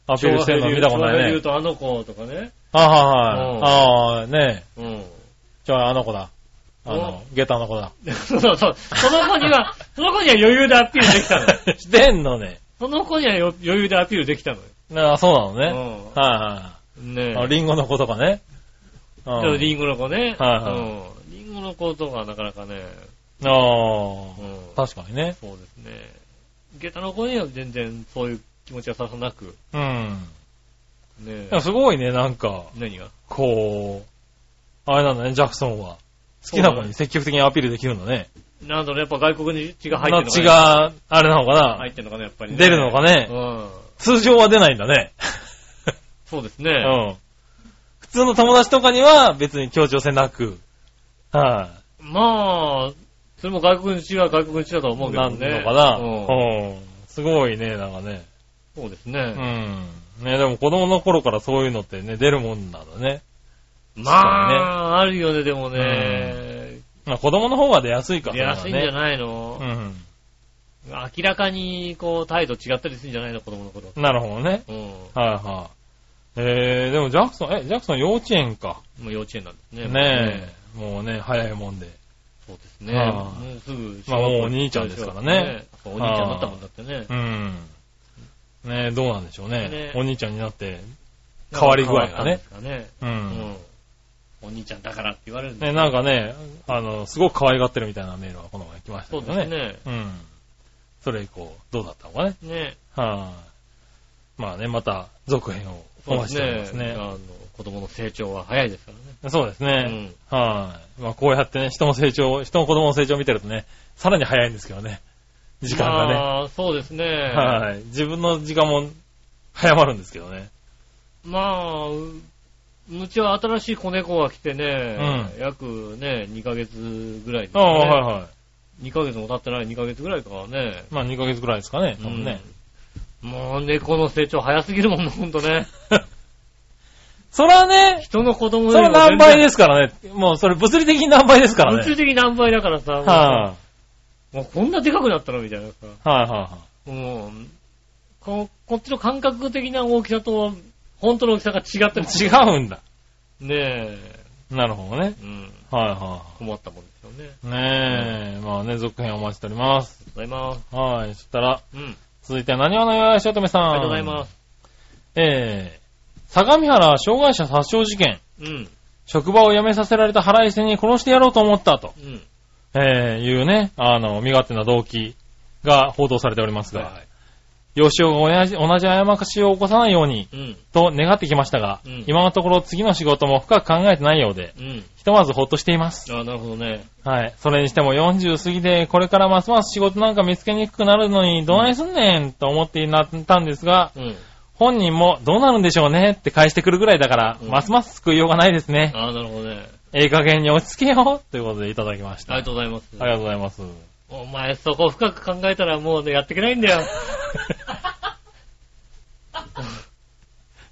アピールしてるの見たことないね。言うとあの子とかね。あはいはい。ああ、ねえ。うん。じゃああの子だ。あの、下駄の子だ。そうそう。その子には、その子には余裕でアピールできたのよ。してんのね。その子にはよ余裕でアピールできたのよ。あそうなのね。うんはねいはい。あリンゴの子とかね。うんリンゴの子ね。はいはいうん。リンゴの子とかなかなかね。あうん。あ、確かにね。そうですね。下駄の子には全然そういう気持ちはささなく。うん。ねでもすごいね、なんか、何が？こう、あれなんだね、ジャクソンは。好きな子に積極的にアピールできるんだね。なんだろう、やっぱ外国に血が入ってのるのかね。血が、あれなのかな入ってるのかね、やっぱりね。出るのかねうん。通常は出ないんだね。うそうですね。ん。普通の友達とかには別に協調性なく。はまあ、それも外国の血は外国の血だとい。思うけどね。なんのかな。うん。うん。すごいね、なんかね。そうですうね。ん。ね、でも子供の頃からそういうのってね、出るもんなんだね。まあ、あるよね、でもね。まあ子供の方が出やすいから出やすいんじゃいないの？うん。明らかに、こう、態度違ったりするんじゃないの、子供の頃。なるほどね。うん。はいはい。えー、でもジャクソン、え、ジャクソン幼稚園か。もう幼稚園なんですね。ねえ。もうね、早いもんで。そうですね。はあもうすぐ、まあもうお兄ちゃんですからね。お兄ちゃんだったもんだってねう。ん。ねえ、どうなんでしょうね。ねお兄ちゃんになって、変わり具合がね。変わったんですう。かね。うんん。お兄ちゃんだからって言われるんだね、なんかね、あの、すごく可愛がってるみたいなメールがこの前来ましたそうけどね。ですね。うん。それ以降、どうだったのかね。ね。はい、まあね、また、続編をお待ちしておりますね。あの、子供の成長は早いですからね。そうですね。うんはい、まあこうやってね、人の成長、人の子供の成長を見てるとね、さらに早いんですけどね。時間がね。まあ、そうですね。はい。自分の時間も早まるんですけどね。まあ、ううちは新しい子猫が来てね、う約ね、2ヶ月ぐらいああ、ね。はいはい。2ヶ月も経ってない2ヶ月ぐらいからね。まあ2ヶ月ぐらいですかね、多分ね。うんもう猫の成長早すぎるもんね、ほんとね。そらね、人の子供それ何倍ですすからね。もうそれ物理的に何倍ですからね。物理的何倍だからさ、もうさはもうこんなでかくなったのみたいなさ。い、はいはいはい。もう、ここっちの感覚的な大きさと、本当の大きさが違ったりす違るうんだ。ねえ。なるほどね。うん。はいは困ったもんですよね。い。ねえ、まあね、続編お待ちしております。ありがとうございます。はい。そしたら、うん。続いては何話のよやしおとめさん。ありがとうございます。えー、相模原障害者殺傷事件。うん。職場を辞めさせられた腹いせに殺してやろうと思ったと、うん。えー、いうね、あの、身勝手な動機が報道されておりますが、吉尾が同じ同じ過ちを起こさないように、うん。と願ってきましたが、うん今のところ次の仕事も深く考えてないようで、うん。ひとまずほっとしています。ああ、なるほどね。はい。それにしても40過ぎで、これからますます仕事なんか見つけにくくなるのに、どないすんねん、と思ってなったんですが、うん。本人もどうなるんでしょうねって返してくるぐらいだから、うんますます救いようがないですね。ああ、なるほどね。ええ加減に落ち着けようということでいただきました。ありがとうございます。ありがとうございます。お前そこ深く考えたらもうね、やっていけないんだよ。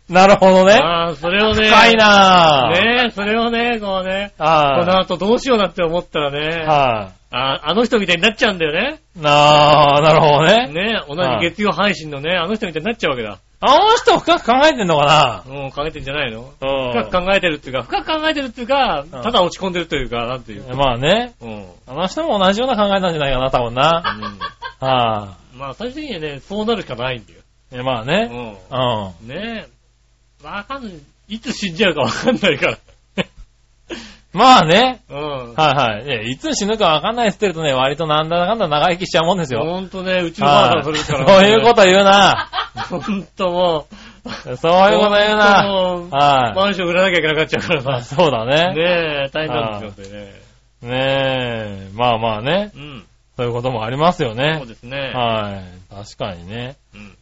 なるほどね。ああ、それをね。深いなぁ。ねえ、それをね、こうね、このは後どうしようなって思ったらい。ね、はああの人みたいになっちゃうんだよね。い。なあ、なるほどね。ね同じ月曜配信のね、あの人みたいになっちゃうわけだ。あの人深く考えてんのかもう考えてんじゃないの？な深く考えてるっていうか、深く考えてるっていうか、んただ落ち込んでるというか、なんていう。まあね。うん。あの人も同じような考えなんじゃないかな、多分な。はまあ、最終的にはね、そうなるしかないんだよ。い。いやまあうね。ん。うん。ねえ。わかんない。いつ死んじゃうかわかんないから。まあね。うん。はいはい。いつ死ぬかわかんないって言ってるとね、割となんだかんだ長生きしちゃうもんですよ。ほんとね、うちのばあさんそれですから、そういうこと言うな。ほんともう。そういうこと言うな。はいマンション売らなきゃいけなくなっちゃうからあさ。そうだね。ねえ、大変なんですよ、ね。ねえ。まあまあね。うん。そういうこともありますよそうね。ですね。はい。確かにね。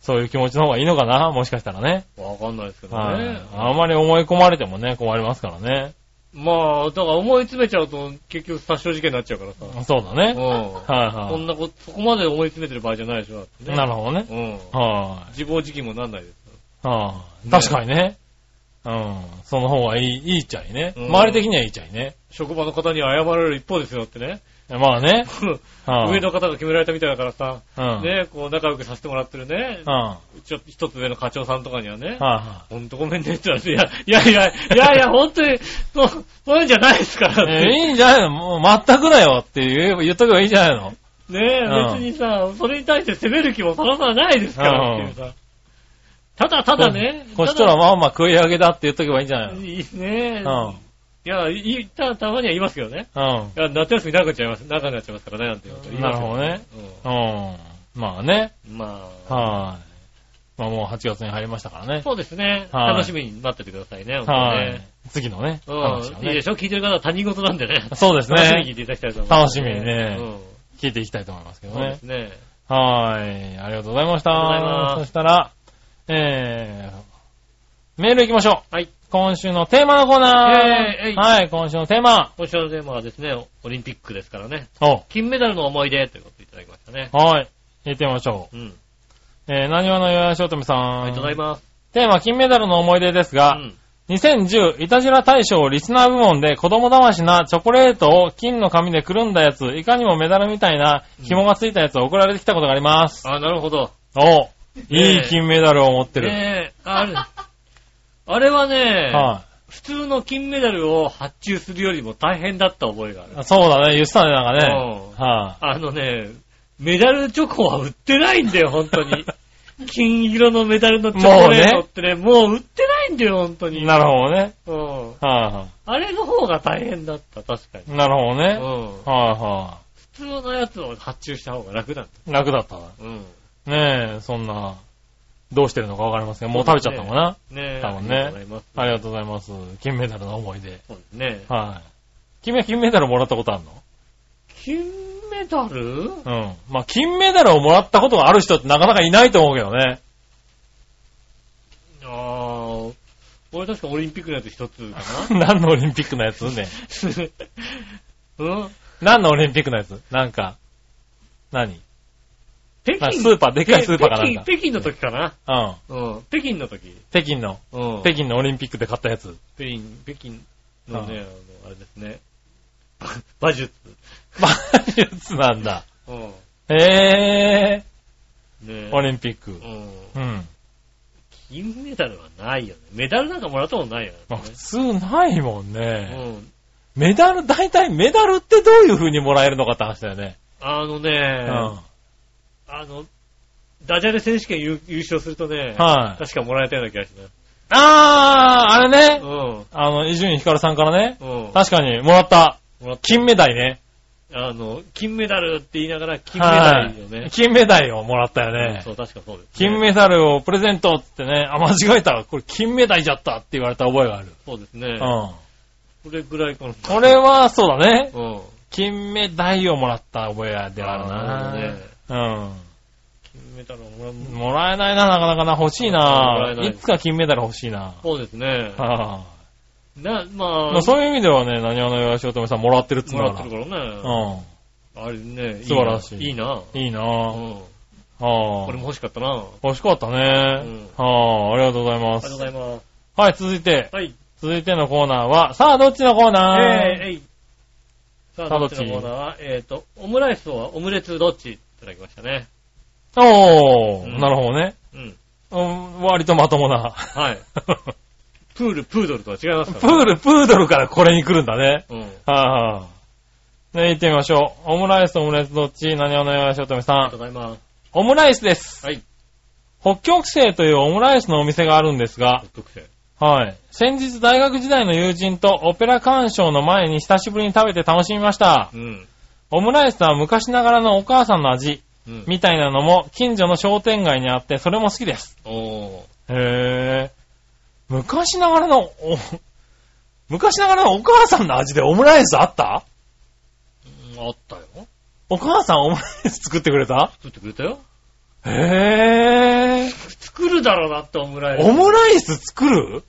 うん。そういう気持ちの方がいいのかな？もしかしたらね。わかんないですけどはいね。。あんまり思い込まれてもね、困りますからね。まあ、だから思い詰めちゃうと結局殺傷事件になっちゃうからさ。そうだね。うん。はいはそんなこと、そこまで思い詰めてる場合じゃないでしょ。ね。なるほどね。うん。は自暴自棄もなんないですい。はい。ね確かにね。うん。その方がいい、いいっちゃいね。うん周り的にはいいっちゃいね。職場の方には謝られる一方ですよってね。まあね。はい上の方が決められたみたいだからさ、うん。ね、こう仲良くさせてもらってるねうん。、はいちょっと一つ上の課長さんとかにはね、はほんとごめんねって言われて、いや、いやいや、いやいや、ほんとに、そう、そういうんじゃないですからっい。いいんじゃないの？もう全くだよって言え言っとけばいいんじゃないの？ねえ、うん別にさ、それに対して責める気もさらさらないですからっていうさ。ただただね、こっちとらまあまあ食い上げだって言っとけばいいんじゃないの？いいねうん。いや、いいたたまには言いますけどね。うん。いや、夏休み長くなっちゃいます、長くなっちゃいますからね、なんていうこと言いますよなるほどね。ううん。まあね。ん。まあ、はい。まあもう8月に入りましたからね。そうですね。はい楽しみに待っててくださいね、はいにね。。次のね。うん。ね。いいでしょ？聞いてる方は他人事なんでね。そうです楽しみに聞いね。ていただきたいと思います。楽しみにねうん。聞いていきたいと思いますけどねそうです。ね。はい。ありがとうございました。ありがとうございますそしたら、えー、メール行きましょう。はい。今週のテーマのコーナーー。はい、今週のテーマ。今週のテーマはですね、オリンピックですからね。お金メダルの思い出ということでいただきましたね。はい。行ってみましょうん。う。えー、何話のよやしおとめさん。ありがとうございます。テーマ、金メダルの思い出ですが、うん。2010いたじら大賞リスナー部門で子供騙しなチョコレートを金の紙でくるんだやつ、いかにもメダルみたいな紐がついたやつを送られてきたことがあります。あ、なるほど。おいい金メダルを持ってる。ねえ、あれ、あれはね、は普通の金メダルを発注するよりも大変だった覚えがある。い。そうだね、言ってたね、なんかね。うんはあのね、メダルチョコは売ってないんだよ、本当に。金色のメダルのチョコレートってね、もう売ってないんだよ、本当い。に。なるほどね。うん。はあれの方が大変だった、確かに。い。なるほどね。うん。はいは普通のやつを発注した方が楽だ。い。楽だった。うん。ねえ、そんな、どうしてるのかわかりませんが、もう食べちゃったのかな？ねえ。多分ねありがとうございます。金メダルの思い出。そうですね。はい。君は金メダルもらったことあるの？金メダル？うん。まあ、金メダルをもらったことがある人ってなかなかいないと思うけどね。ああ、俺確かオリンピックのやつ一つか 何のオリンピックのやつ？ね。な うん？何のオリンピックのやつ？なんか、何？北京あスーパーでっかいスーパーかなんか北京北京の時かなうん。うん。北京の時。北京の、うん。北京のオリンピックで買ったやつ。北京、北京のね、うんあの、あれですね。馬術。馬術なんだ。うん。へねー。オリンピック。うん。うん。金メダルはないよね。メダルなんかもらったことないよね。まあ、普通ないもんうね。ん。メダル、大体メダルってどういう風にもらえるのかって話だよね。あのね、うん。あの、ダジャレ選手権優優勝するとね、はい確かもらえたような気がします。あー、あれね。うん。あの、伊集院光さんからね。うん。確かに、もらった。もらっ金目鯛ね。あの、金メダルって言いながら金メダルよね。金目鯛をもらったようんねそ。う、確かそうです、金メダルをプレゼントってね、あ、間違えた。これ金目鯛じゃったって言われた覚えがある。そうですね。うん。これぐらいかな。これは、そうだね。うん。金目鯛をもらった覚えであるなるほどな。ね。うん。金メダルをもらう。もらえないな、なかなかな。欲しいなえ。ないいつか金メダル欲しいな。そうですね。はな、まあ、まあそういう意味ではね、何話のよしおとめさんもらってるっつうんもだかららってるからね。うあれね、素晴らしいいいな。ん。いいなうぁ。ん。はこれも欲しかったな。あり欲しかったね。はあ、ありがとうございますがとう。ございます。はい、続いて、はい。続いてのコーナーは、さあ、どっちのコーナー？えー、えい。さあ、さあどっちのコーナーは、えっと、オムライスはオムレツどっち？いただきましたね。おー、うんなるほどね。うん。うん、割とまともな。はい。プール、プードルとは違いますプから、ール、プードルからこれに来るんだね。うん。はい、はい、ね、行ってみましょう。オムライス、オムレツどっち？何をのよしおとめさんありがとう。ございます。オムライスです。はい。北極星というオムライスのお店があるんですが、特製。はい。先日大学時代の友人とオペラ鑑賞の前に久しぶりに食べて楽しみました。うん。オムライスは昔ながらのお母さんの味うん。みたいなのも近所の商店街にあってそれも好きです。おー。へぇー。昔ながらの、お、昔ながらのお母さんの味でオムライスあった？うんあったよ。お母さんオムライス作ってくれた？作ってくれたよ。へぇー。作るだろうなってオムライス。オムライス作る？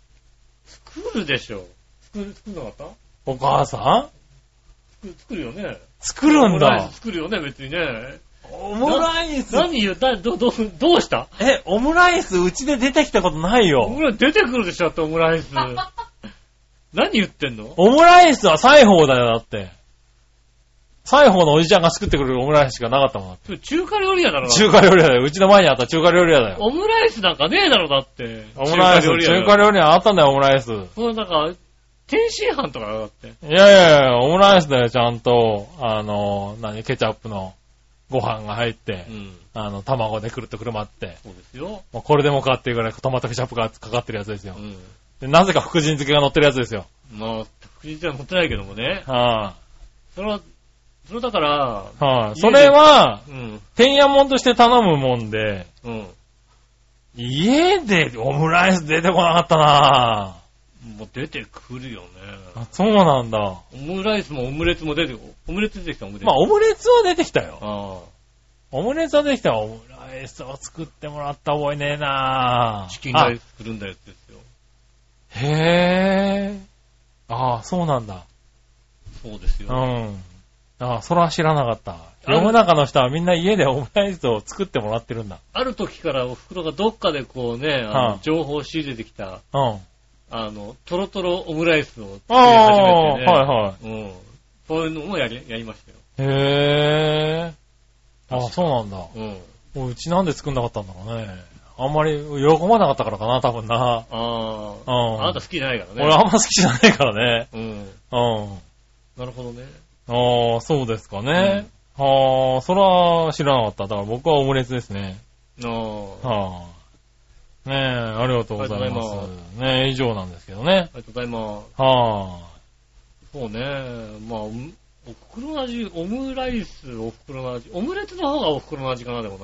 作るでしょ。作る、作んなかった？お母さん？作作るよね。作るんオムライだス。作るよね、別にね。オムライス何言う、だ、ど、ど、どうした？え、オムライスうちで出てきたことないオよ。ムライス出てくるでしょ、だってオムライス。何言ってんの？オムライスは裁縫だよ、だって。裁縫のおじちゃんが作ってくれるオムライスしかなかったもん。それ中華料理屋だろ。中華料理屋だよ。うちの前にあった中華料理屋だよ。オムライスなんかねえだろ、だって。オムライス、中華料理屋あったんだよ、オムライス。いそのなんか、天津飯とかだって。やいやいや、オムライスだよ、ちゃんと。あの、何、ケチャップのご飯が入ってう、ん。あの、卵でくるっとくるまって。そうですよ。もうこれでもかっていうぐらいトマトケチャップがかかってるやつですよう。ん。でなぜか福神漬けが乗ってるやつですよ。まあ、福神は持ってないけどもね。はそれは、それだから、い、はい、それは、うん。天やもんとして頼むもんで、うん。家でオムライス出てこなかったなもう出てくるよね。ぁ。あそうなんだ。オムライスもオムレツも出てくる。オムレツ出てきた、オムレツ。まあ、オムレツは出てきたよ。あオムレツは出てきたよ。オムライスを作ってもらった覚えねえな。チキンライスくるんだやつですよ。あへぇー。ああ、そうなんだ。そうですよ。うん。ああ、それは知らなかった。世の中の人はみんな家でオムライスを作ってもらってるんだ。ある時からお袋がどっかでこうね、あのはあ情報を仕入れてきた、うん。あの、トロトロオムライスを作り始めてね。はいはい。うん。そういうのもやり、やりましたよ。へぇー。ああ、そうなんだ。うん。もううちなんで作んなかったんだろうね。あんまり喜ばなかったからかな、多分な。ああ。うんあなた好きじゃないからね。俺あんま好きじゃないからね。うん。うん。なるほどね。ああ、そうですかね。はあ、それは知らなかった。だから僕はオムレツですね。ああ。はあ。ねえ、ありがとうございまありがとうございす。ねえ、以上なんですけどね。ありがとうございます。はそうね。まあ、おむお袋の味、オムライス、お袋の味。オムレツの方がお袋の味かな、でも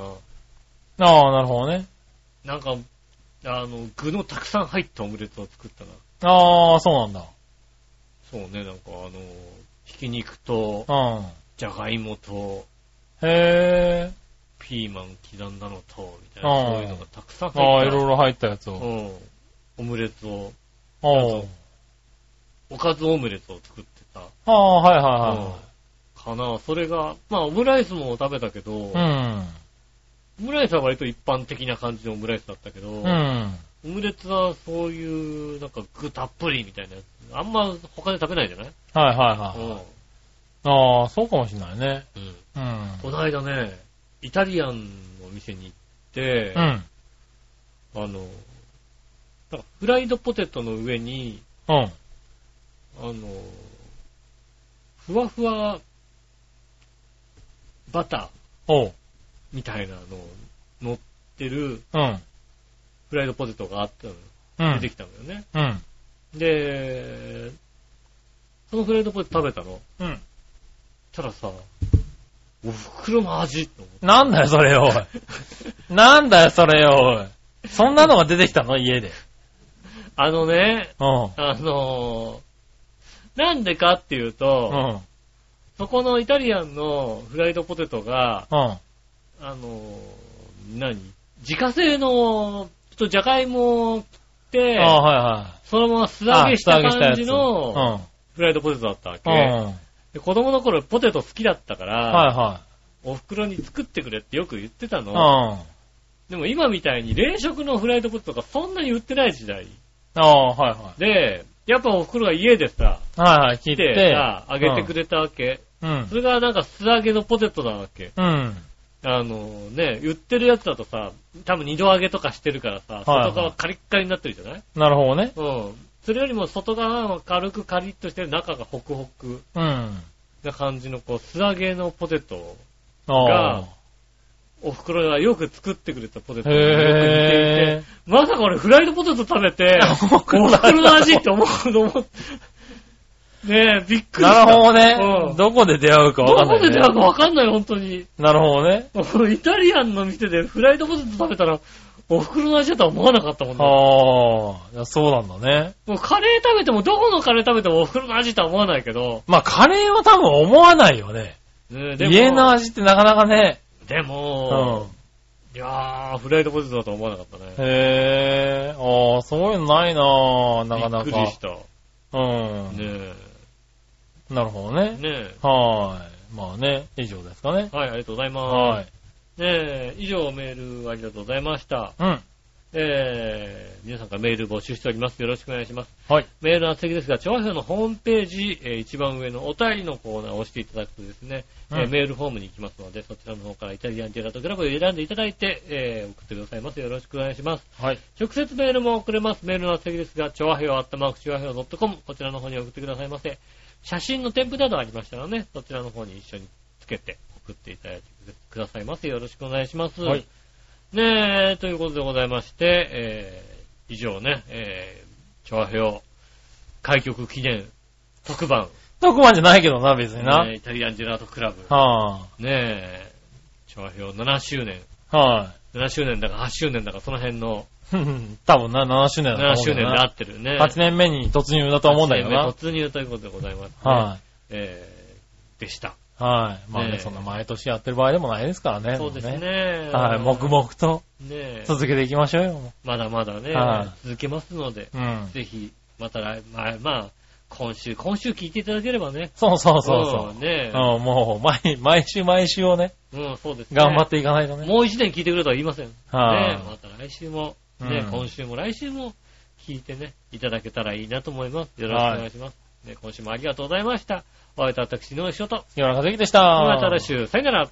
な。あ。ああ、なるほどね。なんか、あの、具のたくさん入ったオムレツを作ったな。ああ、そうなんだ。そうね、なんかあの、ひき肉と、うん。じゃがいもと、へえ。ピーマン刻んだのと、みたいな、うんそういうのがたくさんああ、入った。いろいろ入ったやつを。うん。オムレツを、おうおかずオムレツを作ってた。ああ、はいうんはかな。それが、まあ、オムライスも食べたけど、いはい。オムライスは割と一般的な感じのオムライスだったけど、うん。うん。オムレツはそういう、なんか具たっぷりみたいなやつ。あんま他で食べないじゃない？はいはいはうん。い。ああ、そうかもしれないね。うん。うん。この間ね、イタリアンのお店に行って、うん。あの、なんかフライドポテトの上に、うん。あの、ふわふわバター。みたいなの乗ってるうん。フライドポテトがあったのよ。うん。出てきたのよね。うん。で、そのフライドポテト食べたの。うん。たらさ、お袋の味と思って。なんだよ、それよ、おい。なんだよ、それよ、おい。そんなのが出てきたの？家で。あのね、うん。あのーなんでかっていううと、ん。そこのイタリアンのフライドポテトが、うん。あのー何？自家製の、ちょっとじゃがいもて、ああ、はそのまま素揚げしたあ素揚げしたやつ感じのフライドポテトだったわけ。いはい。うん。うん。で子供の頃ポテト好きだったから、はお袋に作ってくれってよく言ってたの。いはい。うん。でも今みたいに冷食のフライドポテトがそんなに売ってない時代。ああ、はいはで、やっぱお袋が家でさ、い。はいはい、切来てって。さ、揚げてくれたわけ。うん。それがなんか素揚げのポテトなわけ。うん。あのね、売ってるやつだとさ、多分二度揚げとかしてるからさ、はい外側カリッカリになってるじゃない？なるほどね。うん。それよりも外側は軽くカリッとして中がホクホクうん。な感じのこう素揚げのポテトあがお袋がよく作ってくれたポテあ。トによく似ていて、へまさか俺フライドポテト食べて、おお袋の味袋の味って思うの思って。ねえ、びっくー。りした。なるほどうね。んどこで出会うかわかんないね。どこで出会うかわかんない、本当に。なるほどね。イタリアンの店でフライドポテト食べたら、お袋の味だとは思わなかったもんね。ああ。いやそうなんだね。もうカレー食べても、どこのカレー食べてもお袋の味とは思わないけど、まあ、カレーは多分思わないよね。ねでも家の味ってなかなかね。でうも、ん。いやー、フライドポテトだとは思わなかったね。へえ。ああ、そういうのないなぁ、なかなかびっくりし。た。うん。ねなるほどねえ。。ねはーい。まあね、以上ですかね。え。はい、ありがとうございます。はい。ねえ、以上メールありがとうございました。うん。えー、皆さんからメール募集しております。よろしくお願いします。はい。メールの先ですが、調和表のホームページ、えー一番上のお便りのコーナーを押していただくとですね、えーうんメールフォームに行きますので、そちらの方からイタリアンジェラートクラブを選んでいただいて、えー送ってくださいます。よろしくお願いします。はい。直接メールも送れます。メールの先ですが、調和表アットマーク調和表 .com、こちらの方に送ってくださいませ。写真の添付などありましたらね、そちらの方に一緒につけて送っていただいてくださいませ。よろしくお願いします。はい。ねえ、ということでございまして、えー、以上ね、えー、調和表開局記念特番、特番じゃないけどな、別にな。ねイタリアンジェラートクラブ、はねえ、調和表7周年、あ。は7周年だか8周年だかその辺のい。多分な、7周年だと7思うんだよな周年で合ってるね。8年目に突入だと思うんだけど8年目な。突入ということでございます、ね。はえー、でした。い。はい。まあね、そんな毎年やってる場合でもないですからね。そうですもね。はい。黙々とねえ、続けていきましょうよ。もまだまだね、はい続けますので、ううん。ぜひ、また来、まあ、まあ、今週、今週聞いていただければね。そうそうそうそう。んねうん、もう、毎、毎週毎週をね、うん、そうですね。頑張っていかないとね。もう一年聞いてくれとは言いません。はいねまた来週も、ね、うん今週も来週も聞いてね、いただけたらいいなと思います。よろしくお願いします。ね、今週もありがとうございました。お会いいた私の仕事。岩中関でした。また来週、さよなら。